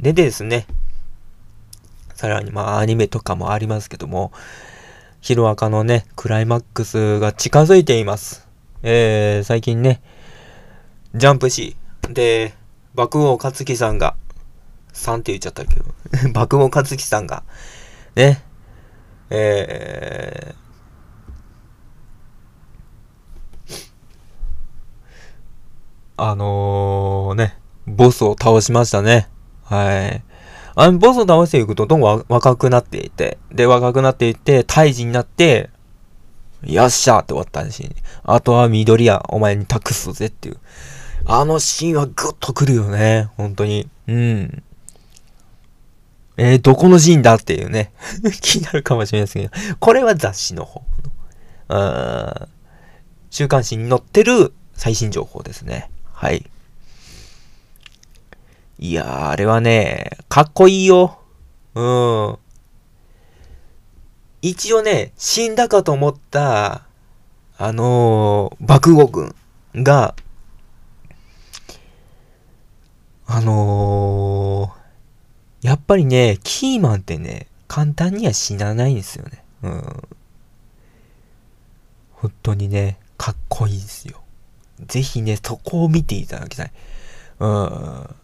A: でですね、さらにまあアニメとかもありますけども、ヒロアカのね、クライマックスが近づいています。えー、最近ね、ジャンプ誌で、爆豪勝樹さんが、さんって言っちゃったけど、爆豪勝樹さんが、ね、えー、あのー、ね、ボスを倒しましたね。はい。あの、ボスを倒していくとどんどん若くなっていて、で、若くなっていって、胎児になって、よっしゃーって終わったし、あとは緑やお前に託すぜっていう。あのシーンはグッとくるよね。本当に。うん。えー、どこのシーンだっていうね。気になるかもしれないですけど。これは雑誌の方の。あー週刊誌に載ってる最新情報ですね。はい。いやー、あれはね、かっこいいよ。うん。一応ね、死んだかと思った、あのー、爆豪軍が、あのー、やっぱりね、キーマンってね、簡単には死なないんですよね。うん。本当にね、かっこいいですよ。ぜひね、そこを見ていただきたい。うん。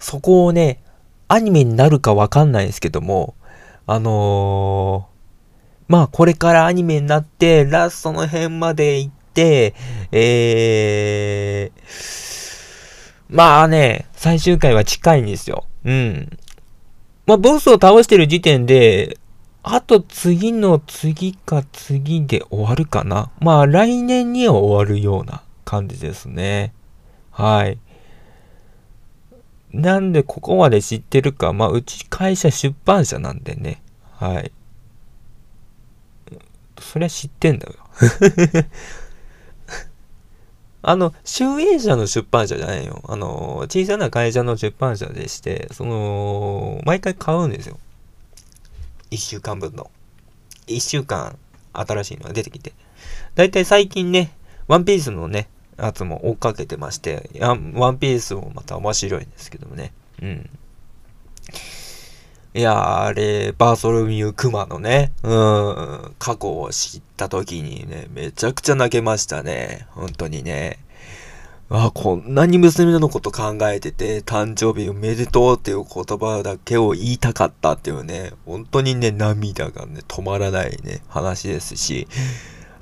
A: そこをね、アニメになるかわかんないですけども、あのー、まあこれからアニメになって、ラストの辺まで行って、えー、まあね、最終回は近いんですよ。うん。まあボスを倒してる時点で、あと次の次か次で終わるかな。まあ来年には終わるような感じですね。はい。なんでここまで知ってるか、まあうち会社出版社なんでね。はい。そりゃ知ってんだよ。あの、集英社の出版社じゃないよ。あの、小さな会社の出版社でして、その、毎回買うんですよ。一週間分の。一週間新しいのが出てきて。だいたい最近ね、ワンピースのね、やつも追っかけてまして、ワンピースもまた面白いんですけどもね。うん。いや、あれ、バーソルミュー・クマのね、うん、過去を知った時にね、めちゃくちゃ泣けましたね。本当にね。あ、こんなに娘のこと考えてて、誕生日おめでとうっていう言葉だけを言いたかったっていうね、本当にね、涙がね、止まらないね、話ですし、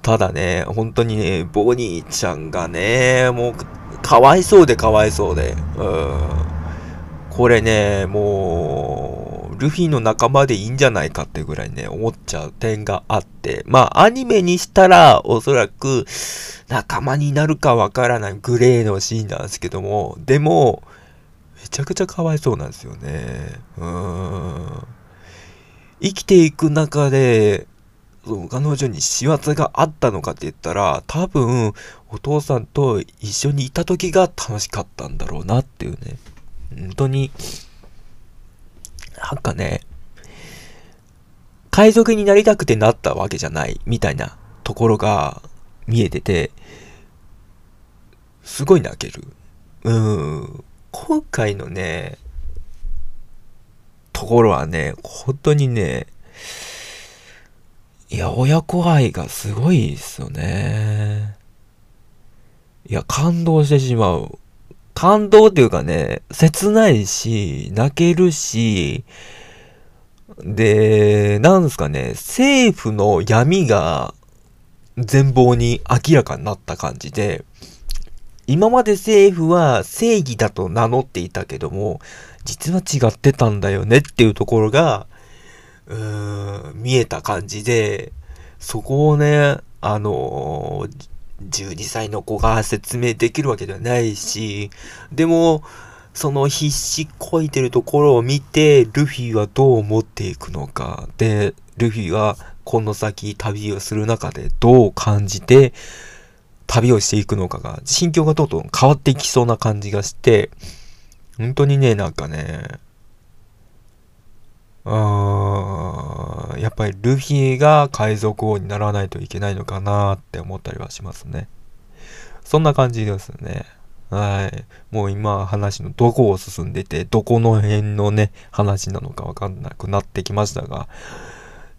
A: ただね、本当にね、ボニーちゃんがね、もう、かわいそうでかわいそうで、うん。これね、もう、ルフィの仲間でいいんじゃないかってぐらいね、思っちゃう点があって、まあ、アニメにしたら、おそらく、仲間になるかわからないグレーのシーンなんですけども、でも、めちゃくちゃかわいそうなんですよね。うん。生きていく中で、彼女に仕業があったのかって言ったら、多分、お父さんと一緒にいた時が楽しかったんだろうなっていうね。本当に、なんかね、海賊になりたくてなったわけじゃない、みたいなところが見えてて、すごい泣ける。うん。今回のね、ところはね、本当にね、いや、親子愛がすごいですよね。いや、感動してしまう。感動っていうかね、切ないし、泣けるし、で、なんですかね、政府の闇が全貌に明らかになった感じで、今まで政府は正義だと名乗っていたけども、実は違ってたんだよねっていうところが、うーん、見えた感じで、そこをね、あのー12歳の子が説明できるわけではないし、でも、その必死こいてるところを見て、ルフィはどう思っていくのか。で、ルフィはこの先旅をする中でどう感じて、旅をしていくのかが、心境がどんどん変わっていきそうな感じがして、本当にね、なんかね、あーやっぱりルフィが海賊王にならないといけないのかなって思ったりはしますね。そんな感じですね。はい。もう今話のどこを進んでて、どこの辺のね、話なのかわかんなくなってきましたが、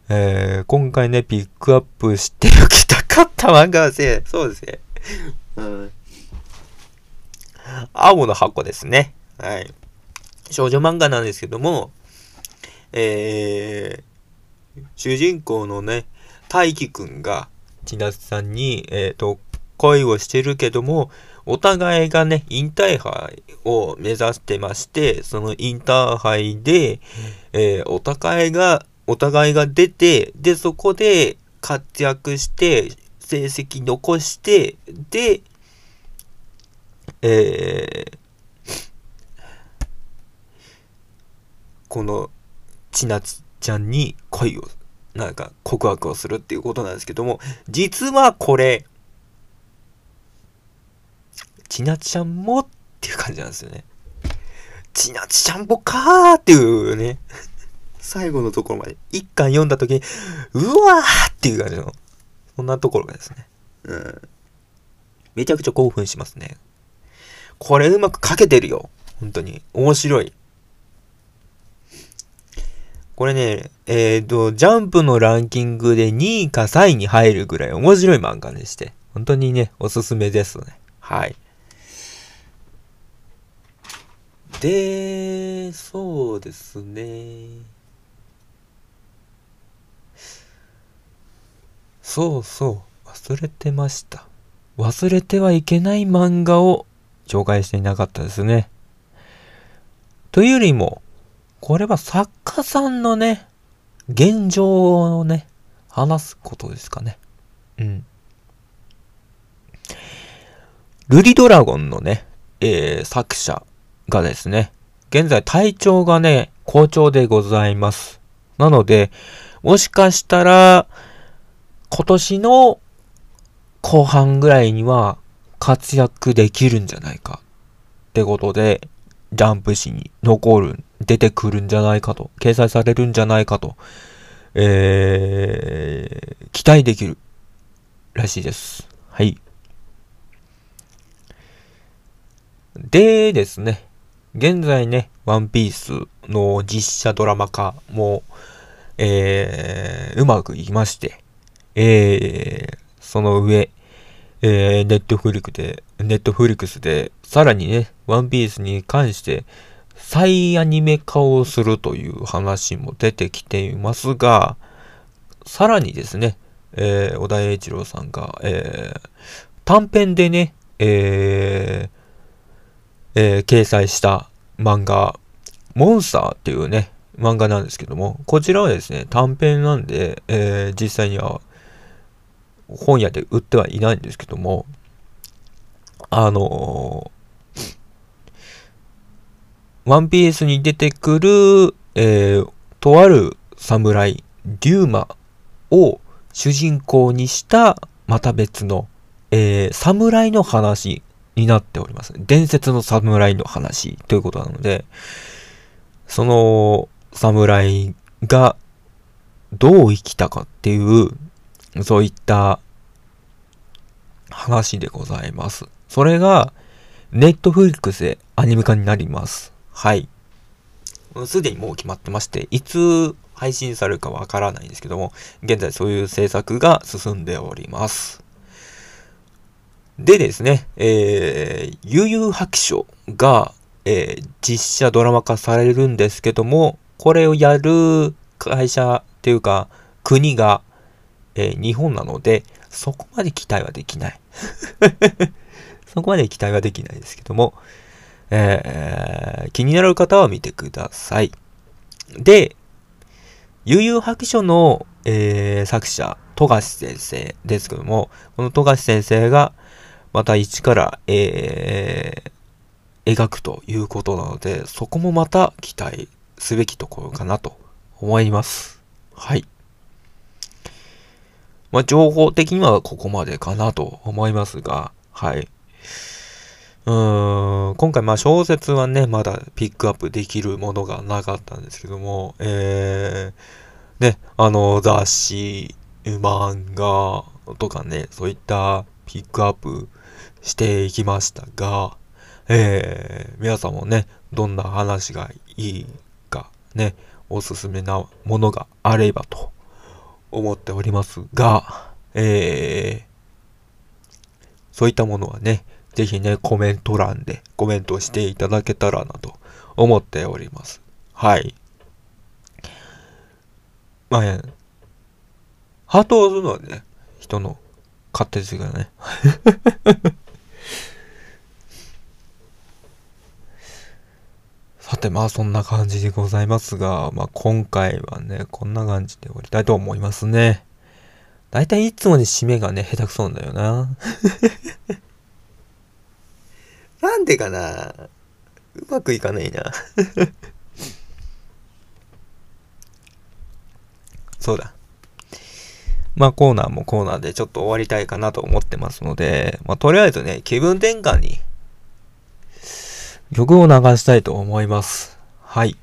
A: えー、今回ね、ピックアップしておきたかった漫画はね、そうですね。うん。青の箱ですね。はい。少女漫画なんですけども、えー、主人公のね、大輝くんが、千夏さんに、えっ、と、恋をしてるけども、お互いがね、インターハイを目指してまして、そのインターハイで、えーお互いが、お互いが出て、で、そこで活躍して、成績残して、で、えーこの、ちなつちゃんに恋を、なんか告白をするっていうことなんですけども、実はこれ、ちなちゃんもっていう感じなんですよね。ちなちちゃんもかーっていうね、最後のところまで、一巻読んだ時に、うわーっていう感じの、そんなところがですね。うん。めちゃくちゃ興奮しますね。これうまく書けてるよ。本当に。面白い。これね、えっ、と、ジャンプのランキングで2位か3位に入るぐらい面白い漫画でして、本当にね、おすすめですね。はい。で、そうですね。そうそう、忘れてました。忘れてはいけない漫画を紹介していなかったですね。というよりも、これは作家さんのね、現状をね、話すことですかね。うん。ルリドラゴンのね、えー、作者がですね、現在体調がね、好調でございます。なので、もしかしたら、今年の後半ぐらいには活躍できるんじゃないかってことで、ジャンプ誌に残る、出てくるんじゃないかと、掲載されるんじゃないかと、えー、期待できるらしいです。はい。でですね、現在ね、ワンピースの実写ドラマ化も、えー、うまくいきまして、えー、その上、えー、ネットフリックで、ネットフリックスで、さらにね、ワンピースに関して、再アニメ化をするという話も出てきていますが、さらにですね、えー、小田栄一郎さんが、えー、短編でね、えーえー掲載した漫画、モンスターっていうね、漫画なんですけども、こちらはですね、短編なんで、えー実際には本屋で売ってはいないんですけども、あのワンピースに出てくる、えーとある侍、デューマを主人公にした、また別の、えー侍の話になっております。伝説の侍の話ということなので、その侍がどう生きたかっていう、そういった話でございます。それが、ネットフリックスでアニメ化になります。はい。すでにもう決まってまして、いつ配信されるかわからないんですけども、現在そういう制作が進んでおります。でですね、えー、悠々白書が、えー実写ドラマ化されるんですけども、これをやる会社っていうか、国が、えー日本なので、そこまで期待はできない。そこまで期待はできないですけども、えー気になる方は見てください。で、悠々白書の、えー作者、富樫先生ですけども、この富樫先生が、また一から、えー描くということなので、そこもまた期待すべきところかなと思います。はい。まあ、情報的にはここまでかなと思いますが、はい。うーん、今回まあ小説はね、まだピックアップできるものがなかったんですけども、えー、ね、あの雑誌、漫画とかね、そういったピックアップしていきましたが、えー、皆さんもね、どんな話がいいかね、おすすめなものがあればと思っておりますが、えー、そういったものはね、ぜひね、コメント欄でコメントしていただけたらなと思っております。はい。まあ、ハートを押すのはね、人の勝手ですがね。さて、まあそんな感じでございますが、まあ今回はね、こんな感じで終わりたいと思いますね。だいたいいつもね、締めがね、下手くそなんだよな。なんでかな？うまくいかないな。そうだ。まあコーナーもコーナーでちょっと終わりたいかなと思ってますので、まあとりあえずね、気分転換に曲を流したいと思います。はい。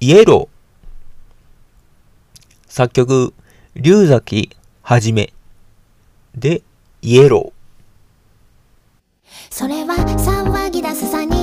A: イエロー。作曲、龍崎はじめ。で、イエロー。
E: それは騒ぎ出すサニ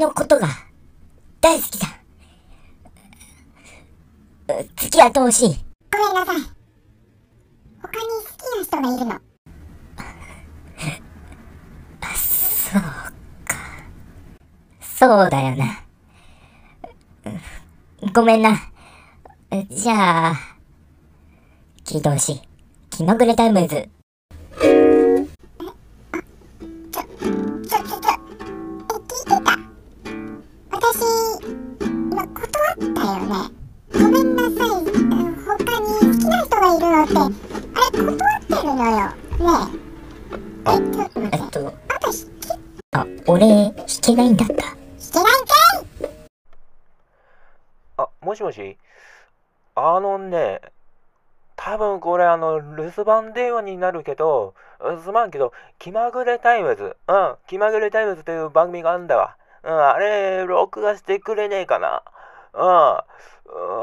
E: のことが
C: 大好きだ。う付き合ってほしい。
B: ごめんなさい。他に好きな人がいるの？
C: そうか。そうだよな。うごめんな。じゃあ、起動し、気まぐれタイムズ。
B: のよ。ねえ。え、っと。
C: えっと、
B: あと、
C: あ、俺、弾けないんだった。
B: けないんかい
A: あ、もしもし？あのね、多分これあの、留守番電話になるけど、うんすまんけど、気まぐれタイムズ、うん、気まぐれタイムズという番組があるんだわ。うん、あれ、録画してくれねえかな。うん、うん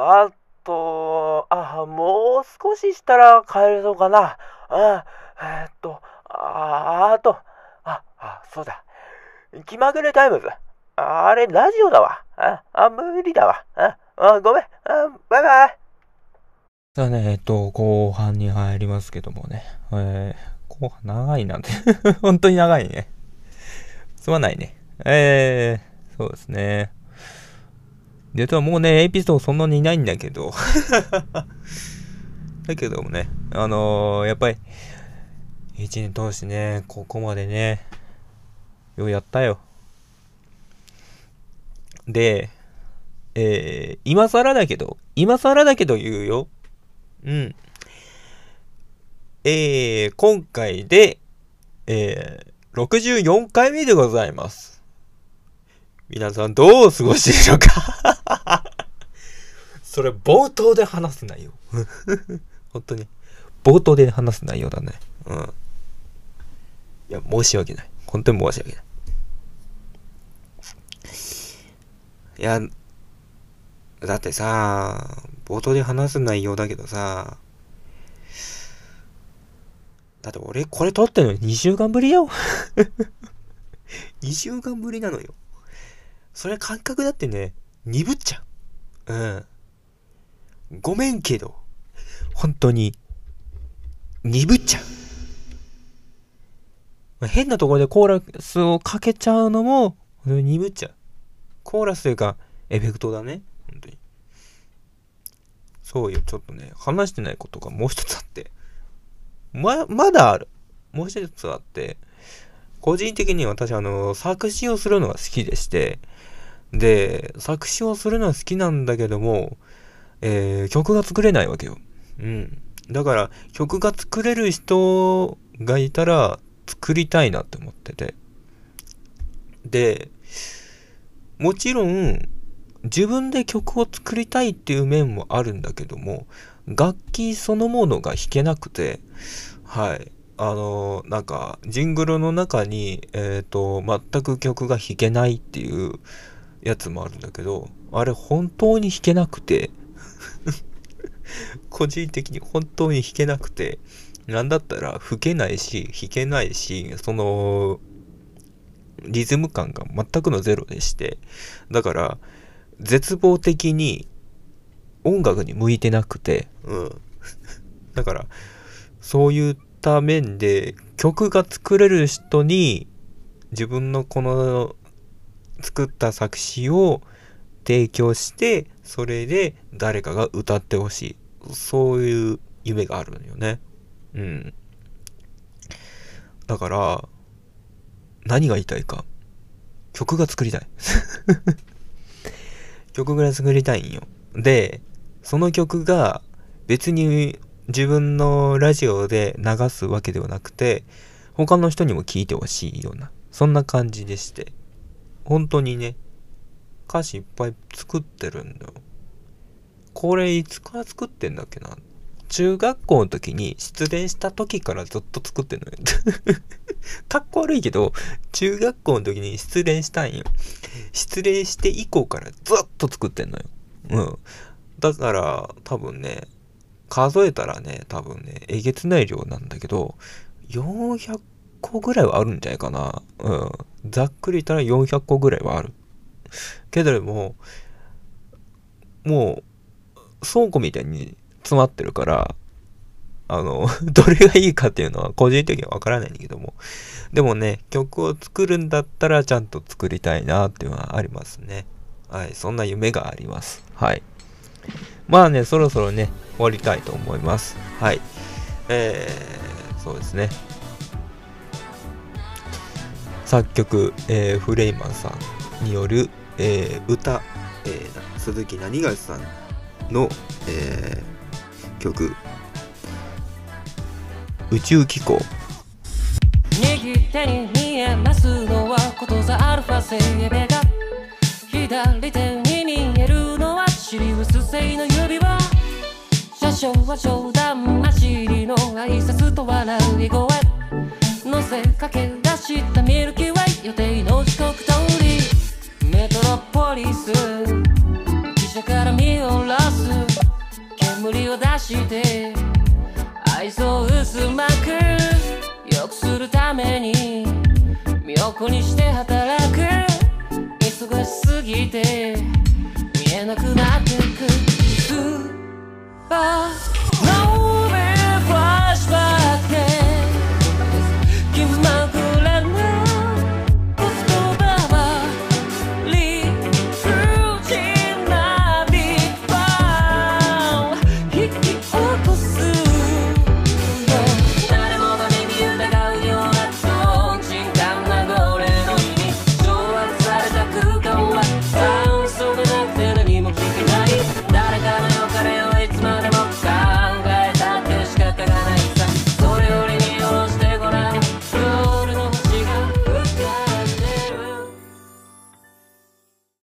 A: あと、あ、もう少ししたら帰れそうかな？うん、えーっと、あ、あと、あ、あ、そうだ。気まぐれタイムズ。あれ、ラジオだわ。あ、あ無理だわ。あ、あごめん。あバイバイ。さあね、えっと、後半に入りますけどもね。えー、後半長いなんて。本当に長いね。すまないね。えー、そうですね。実はもうね、エピソードそんなにいないんだけど。だけどもね、あのー、やっぱり、一年通してね、ここまでね、ようやったよ。で、えー、今更だけど、今更だけど言うよ。うん。えー、今回で、えー、64回目でございます。皆さんどうお過ごしでしょうか それ冒頭で話す内容。本当に。冒頭で話す内容だね。うん。いや、申し訳ない。本当に申し訳ない。いや、だってさ、冒頭で話す内容だけどさ、だって俺これ撮ってるの2週間ぶりよ。2週間ぶりなのよ。それ感覚だってね、鈍っちゃう。うん。ごめんけど、本当に、鈍っちゃう。まあ変なところでコーラスをかけちゃうのも、鈍っちゃう。コーラスというか、エフェクトだね。本当に。そうよ、ちょっとね、話してないことがもう一つあって。ま、まだある。もう一つあって、個人的に私、あの、作詞をするのが好きでして、で、作詞をするのは好きなんだけども、えー曲が作れないわけよ。うん。だから、曲が作れる人がいたら、作りたいなって思ってて。で、もちろん、自分で曲を作りたいっていう面もあるんだけども、楽器そのものが弾けなくて、はい。あの、なんか、ジングルの中に、えっ、と、全く曲が弾けないっていうやつもあるんだけど、あれ本当に弾けなくて、個人的に本当に弾けなくて、なんだったら吹けないし、弾けないし、その、リズム感が全くのゼロでして、だから、絶望的に音楽に向いてなくて、うん。だから、そういった面で曲が作れる人に自分のこの作った作詞を提供して、それで誰かが歌ってほしい。そういう夢があるのよね。うん。だから、何が言いたいか。曲が作りたい。曲が作りたいんよ。で、その曲が別に自分のラジオで流すわけではなくて、他の人にも聴いてほしいような、そんな感じでして。本当にね、歌詞いっぱい作ってるんだよ。これいつから作ってんだっけな？中学校の時に失恋した時からずっと作ってんのよ。かっこ悪いけど、中学校の時に失恋したんよ。失恋して以降からずっと作ってんのよ。うん。だから、多分ね、数えたらね、多分ね、えげつない量なんだけど、400個ぐらいはあるんじゃないかな。うん。ざっくり言ったら400個ぐらいはある。けども、もう、倉庫みたいに詰まってるから、あの、どれがいいかっていうのは個人的にはわからないんだけども。でもね、曲を作るんだったらちゃんと作りたいなっていうのはありますね。はい、そんな夢があります。はい。まあね、そろそろね、終わりたいと思います。はい。えー、そうですね。作曲、えーフレイマンさんによる、えー歌、えー鈴木何がしさんの、えー曲、宇宙機構。
F: 右手に見えますのはことざアルファセイエベが左手に見えるのはシリウス星の指輪。車掌は冗談交じりの挨拶と笑い声乗せかけったミルキーウェイ予定の時刻通り。メトロポリス。汽車から見下ろす。煙を出して。愛想薄まく。よくするために。身を粉にして働く。忙しすぎて。見えなくなってく。スーパー